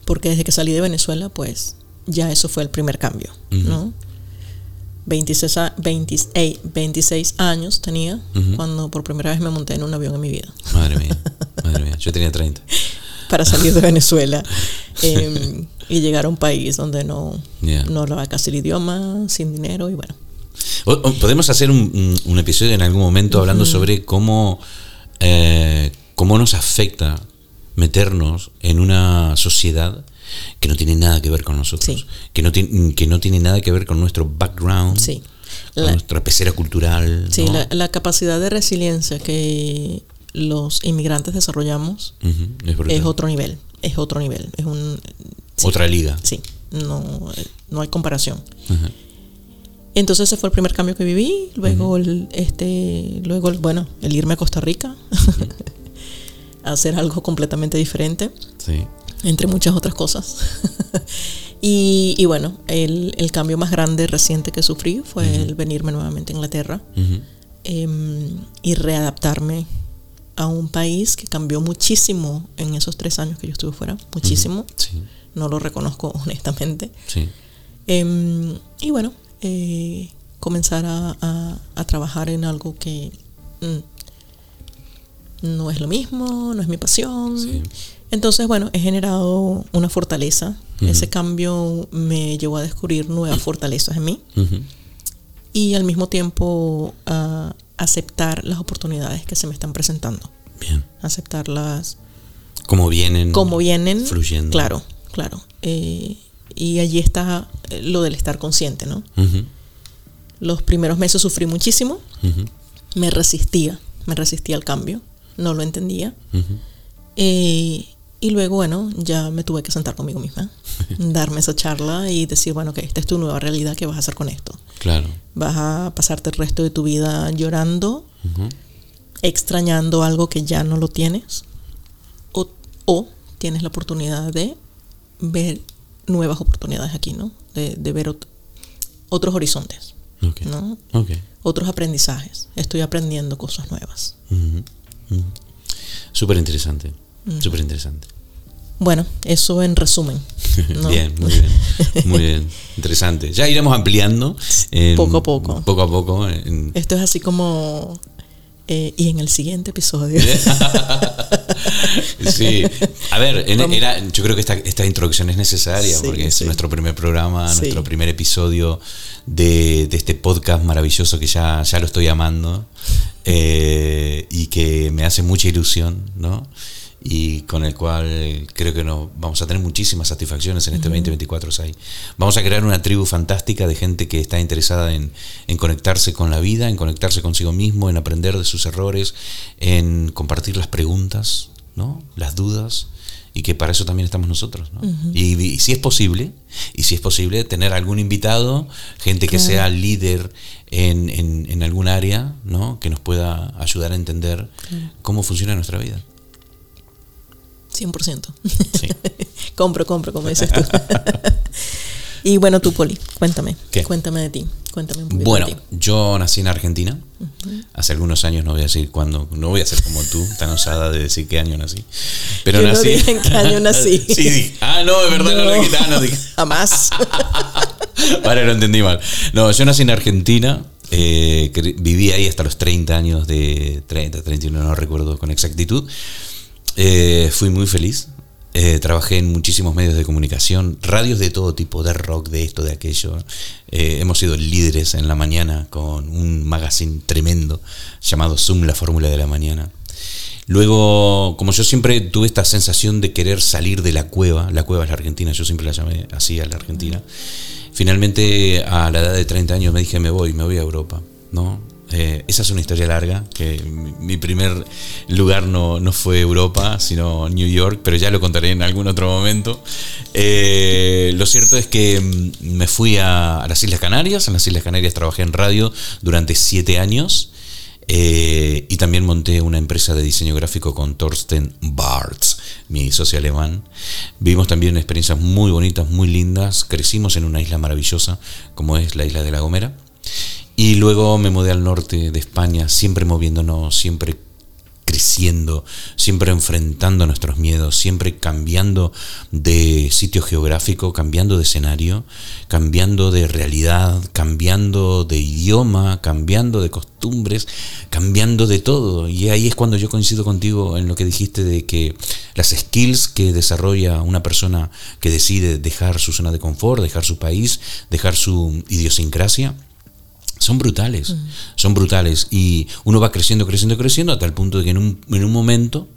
Porque desde que salí de Venezuela, pues ya eso fue el primer cambio, ¿no? 26, 26 años tenía cuando por primera vez me monté en un avión en mi vida. Madre mía, <laughs> madre mía, yo tenía 30. Para salir de <laughs> Venezuela em, y llegar a un país donde no, no hablaba casi el idioma, sin dinero y bueno. Podemos hacer un, episodio en algún momento hablando sobre cómo, eh, cómo nos afecta meternos en una sociedad que no tiene nada que ver con nosotros, que, no tiene, que no tiene nada que ver con nuestro background, con nuestra pecera cultural. Sí, la, capacidad de resiliencia que los inmigrantes desarrollamos es, otro nivel, es otro nivel, es un... Otra liga. Sí, no, no hay comparación. Entonces ese fue el primer cambio que viví, luego el, este, luego el, bueno, el irme a Costa Rica, a <laughs> hacer algo completamente diferente. Sí entre muchas otras cosas. <laughs> y, bueno, el, cambio más grande reciente que sufrí fue el venirme nuevamente a Inglaterra em, y readaptarme a un país que cambió muchísimo en esos tres años que yo estuve fuera, muchísimo. No lo reconozco <laughs> honestamente. Em, y bueno, eh, comenzar a, trabajar en algo que mm, no es lo mismo, no es mi pasión. Entonces, bueno, he generado una fortaleza. Ese cambio me llevó a descubrir nuevas fortalezas en mí. Y al mismo tiempo a aceptar las oportunidades que se me están presentando. Bien. Aceptarlas. Como vienen. Como vienen. Fluyendo. Claro, claro. Eh, y allí está lo del estar consciente, ¿no? Los primeros meses sufrí muchísimo. Me resistía, me resistía al cambio. No lo entendía. Eh, y luego, bueno, ya me tuve que sentar conmigo misma, <laughs> darme esa charla y decir, bueno, que esta es tu nueva realidad, ¿qué vas a hacer con esto? Claro. Vas a pasarte el resto de tu vida llorando, extrañando algo que ya no lo tienes, o, tienes la oportunidad de ver nuevas oportunidades aquí, ¿no? De, ver otros horizontes, ¿no? Otros aprendizajes. Estoy aprendiendo cosas nuevas. Súper interesante. Súper interesante. Bueno, eso en resumen. <laughs> bien, muy bien. Muy bien. <laughs> Interesante. Ya iremos ampliando. poco a poco. Poco a poco. Esto es así como. Eh, y en el siguiente episodio. <laughs> sí. A ver, yo creo que esta, introducción es necesaria porque es nuestro primer programa, nuestro primer episodio de, este podcast maravilloso que ya, ya lo estoy amando eh, y que me hace mucha ilusión, ¿no? Y con el cual creo que nos vamos a tener muchísimas satisfacciones en este 2024. Vamos a crear una tribu fantástica de gente que está interesada en, conectarse con la vida, en conectarse consigo mismo, en aprender de sus errores, en compartir las preguntas, ¿no? las dudas, y que para eso también estamos nosotros. y, si es posible, y si es posible, tener algún invitado, gente que sea líder en, en, algún área, ¿no? que nos pueda ayudar a entender cómo funciona nuestra vida. 100%. <laughs> compro, compro, como dices tú. <laughs> y bueno, tú, Poli, cuéntame. Cuéntame de ti. Cuéntame un poquito bueno, de ti. yo nací en Argentina. Hace algunos años, no voy a decir cuándo, no voy a ser como tú, tan osada de decir qué año nací. Pero nací. No en qué año <laughs> nací. sí, ah, no, de verdad no, lo dije. Ah, no, dije. Jamás. vale, lo entendí mal. No, yo nací en Argentina. Eh, viví ahí hasta los 30 años de 30, 31, no recuerdo con exactitud. Eh, fui muy feliz. Eh, trabajé en muchísimos medios de comunicación, radios de todo tipo, de rock, de esto, de aquello. Eh, hemos sido líderes en la mañana con un magazine tremendo llamado Zoom, la fórmula de la mañana. Luego, como yo siempre tuve esta sensación de querer salir de la cueva, la cueva es la Argentina, yo siempre la llamé así a la Argentina. Finalmente, a la edad de 30 años me dije, me voy, me voy a Europa, ¿no? Eh, esa es una historia larga, que mi primer lugar no, fue Europa, sino New York, pero ya lo contaré en algún otro momento. Eh, lo cierto es que mm, me fui a, las Islas Canarias, en las Islas Canarias trabajé en radio durante siete años. Eh, y también monté una empresa de diseño gráfico con Thorsten Bartz, mi socio alemán. Vivimos también experiencias muy bonitas, muy lindas. Crecimos en una isla maravillosa como es la isla de La Gomera. Y luego me mudé al norte de España, siempre moviéndonos, siempre creciendo, siempre enfrentando nuestros miedos, siempre cambiando de sitio geográfico, cambiando de escenario, cambiando de realidad, cambiando de idioma, cambiando de costumbres, cambiando de todo. Y ahí es cuando yo coincido contigo en lo que dijiste de que las skills que desarrolla una persona que decide dejar su zona de confort, dejar su país, dejar su idiosincrasia, son brutales, son brutales. Y uno va creciendo, creciendo, creciendo, hasta el punto de que en un, en un momento,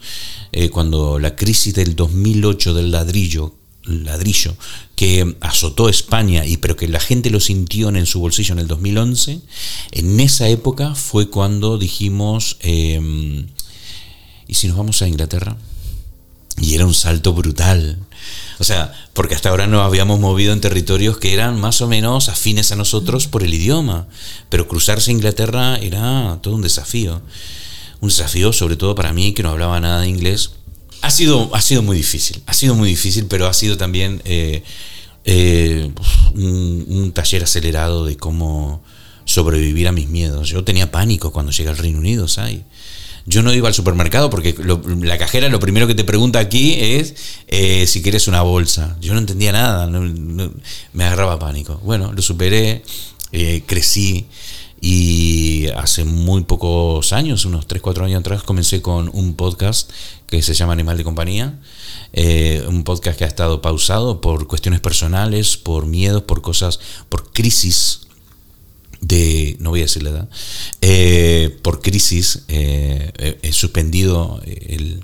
eh, cuando la crisis del 2008 del ladrillo, ladrillo, que azotó España, y pero que la gente lo sintió en su bolsillo en el 2011, en esa época fue cuando dijimos, em, ¿y si nos vamos a Inglaterra? Y era un salto brutal. O sea, porque hasta ahora nos habíamos movido en territorios que eran más o menos afines a nosotros por el idioma. Pero cruzarse a Inglaterra era todo un desafío. Un desafío, sobre todo para mí, que no hablaba nada de inglés. Ha sido, ha sido muy difícil. Ha sido muy difícil, pero ha sido también eh, eh, un, un taller acelerado de cómo sobrevivir a mis miedos. Yo tenía pánico cuando llegué al Reino Unido, ¿sabes? Yo no iba al supermercado porque la cajera lo primero que te pregunta aquí es eh, si quieres una bolsa. Yo no entendía nada, me agarraba pánico. Bueno, lo superé, eh, crecí y hace muy pocos años, unos 3, 4 años atrás, comencé con un podcast que se llama Animal de Compañía. Eh, un podcast que ha estado pausado por cuestiones personales, por miedos, por cosas, por crisis de, no voy a decir la edad, eh, por crisis eh, he suspendido el,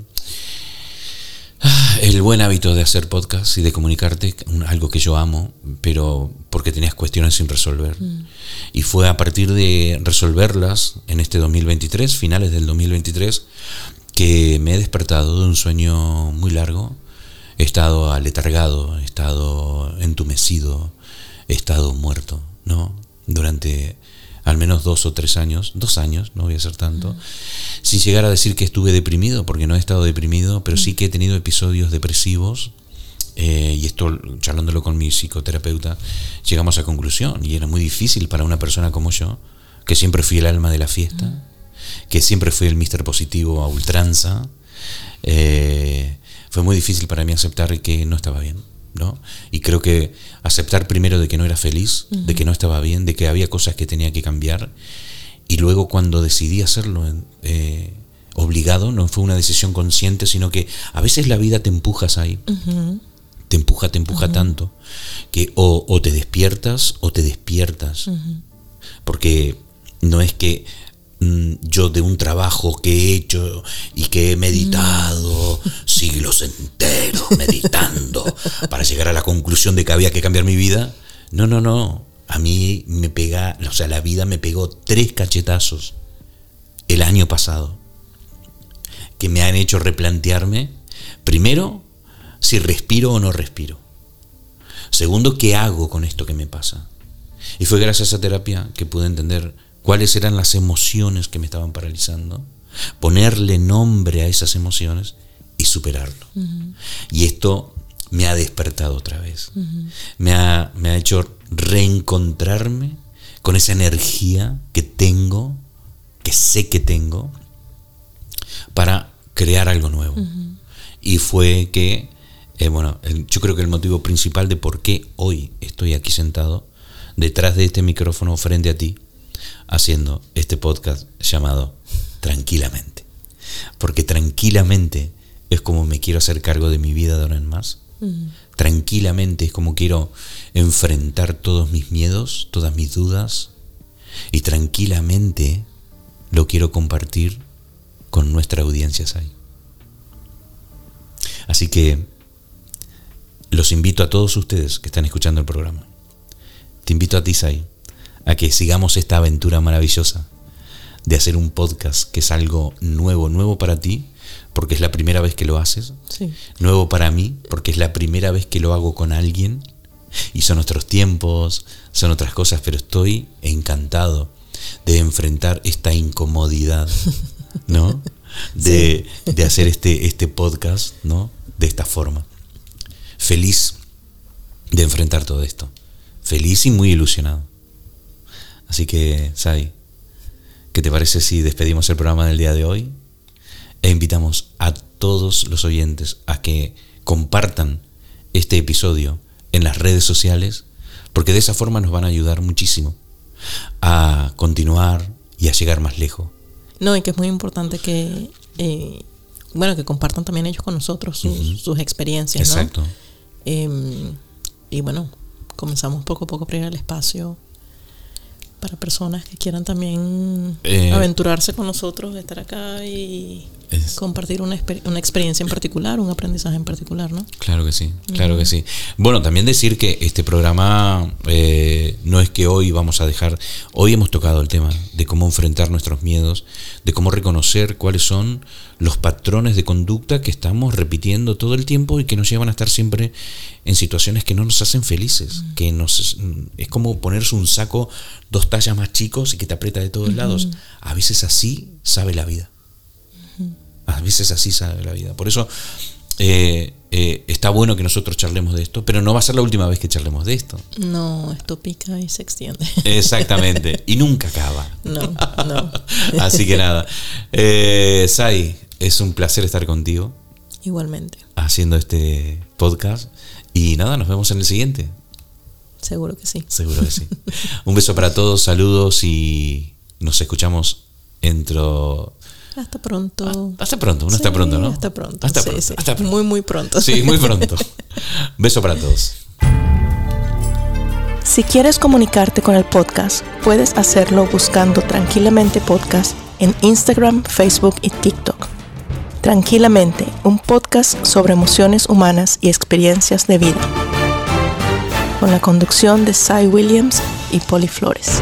el buen hábito de hacer podcast y de comunicarte, algo que yo amo, pero porque tenías cuestiones sin resolver. Mm. Y fue a partir de resolverlas en este 2023, finales del 2023, que me he despertado de un sueño muy largo. He estado aletargado, he estado entumecido, he estado muerto, ¿no? Durante al menos dos o tres años, dos años, no voy a ser tanto, sin llegar a decir que estuve deprimido, porque no he estado deprimido, pero sí que he tenido episodios depresivos, eh, y esto charlándolo con mi psicoterapeuta, llegamos a conclusión, y era muy difícil para una persona como yo, que siempre fui el alma de la fiesta, que siempre fui el mister positivo a ultranza, eh, fue muy difícil para mí aceptar que no estaba bien. ¿No? Y creo que aceptar primero de que no era feliz, de que no estaba bien, de que había cosas que tenía que cambiar, y luego cuando decidí hacerlo eh, obligado, no fue una decisión consciente, sino que a veces la vida te empujas ahí. Te empuja, te empuja tanto, que o, te despiertas o te despiertas. Porque no es que yo de un trabajo que he hecho y que he meditado siglos enteros, meditando, para llegar a la conclusión de que había que cambiar mi vida. No, no, no. A mí me pega, o sea, la vida me pegó tres cachetazos el año pasado que me han hecho replantearme, primero, si respiro o no respiro. Segundo, ¿qué hago con esto que me pasa? Y fue gracias a esa terapia que pude entender cuáles eran las emociones que me estaban paralizando, ponerle nombre a esas emociones y superarlo. Y esto me ha despertado otra vez. me, ha, me ha hecho reencontrarme con esa energía que tengo, que sé que tengo, para crear algo nuevo. Y fue que, eh, bueno, yo creo que el motivo principal de por qué hoy estoy aquí sentado, detrás de este micrófono frente a ti, haciendo este podcast llamado Tranquilamente. Porque tranquilamente es como me quiero hacer cargo de mi vida de ahora en más. Tranquilamente es como quiero enfrentar todos mis miedos, todas mis dudas. Y tranquilamente lo quiero compartir con nuestra audiencia Sai. Así que los invito a todos ustedes que están escuchando el programa. Te invito a ti, Sai, a que sigamos esta aventura maravillosa de hacer un podcast que es algo nuevo, nuevo para ti, porque es la primera vez que lo haces, Sí. nuevo para mí, porque es la primera vez que lo hago con alguien, y son otros tiempos, son otras cosas, pero estoy encantado de enfrentar esta incomodidad, <laughs> ¿no? De, de hacer este, este podcast, ¿no? De esta forma. Feliz de enfrentar todo esto. Feliz y muy ilusionado. Así que, Sai, ¿qué te parece si despedimos el programa del día de hoy? E invitamos a todos los oyentes a que compartan este episodio en las redes sociales, porque de esa forma nos van a ayudar muchísimo a continuar y a llegar más lejos. No, y que es muy importante que, eh, bueno, que compartan también ellos con nosotros sus, sus experiencias, ¿no? Exacto. Em, y bueno, comenzamos poco a poco a abrir el espacio para personas que quieran también Eh, aventurarse con nosotros, estar acá y Es- compartir una, exper- una experiencia en particular, un aprendizaje en particular, ¿no? Claro que sí, claro que sí. Bueno, también decir que este programa eh, no es que hoy vamos a dejar, hoy hemos tocado el tema de cómo enfrentar nuestros miedos, de cómo reconocer cuáles son los patrones de conducta que estamos repitiendo todo el tiempo y que nos llevan a estar siempre en situaciones que no nos hacen felices, que nos es como ponerse un saco dos tallas más chicos y que te aprieta de todos lados. A veces así sabe la vida. A veces así sabe la vida. Por eso eh, eh, está bueno que nosotros charlemos de esto, pero no va a ser la última vez que charlemos de esto. No, esto pica y se extiende. Exactamente. y nunca acaba. No, no. <laughs> Así que nada. Eh, Sai, es un placer estar contigo Igualmente, haciendo este podcast. Y nada, nos vemos en el siguiente. seguro que sí. Seguro que sí. un beso para todos, saludos y nos escuchamos dentro. Hasta pronto. Hasta pronto, uno Sí, está pronto, ¿no? Hasta pronto. Hasta sí, pronto. sí. hasta pronto. Muy, muy pronto. Sí, muy pronto. <laughs> Beso para todos. Si quieres comunicarte con el podcast, puedes hacerlo buscando Tranquilamente Podcast en Instagram, Facebook y TikTok. Tranquilamente, un podcast sobre emociones humanas y experiencias de vida. Con la conducción de Cy Williams y Polly Flores.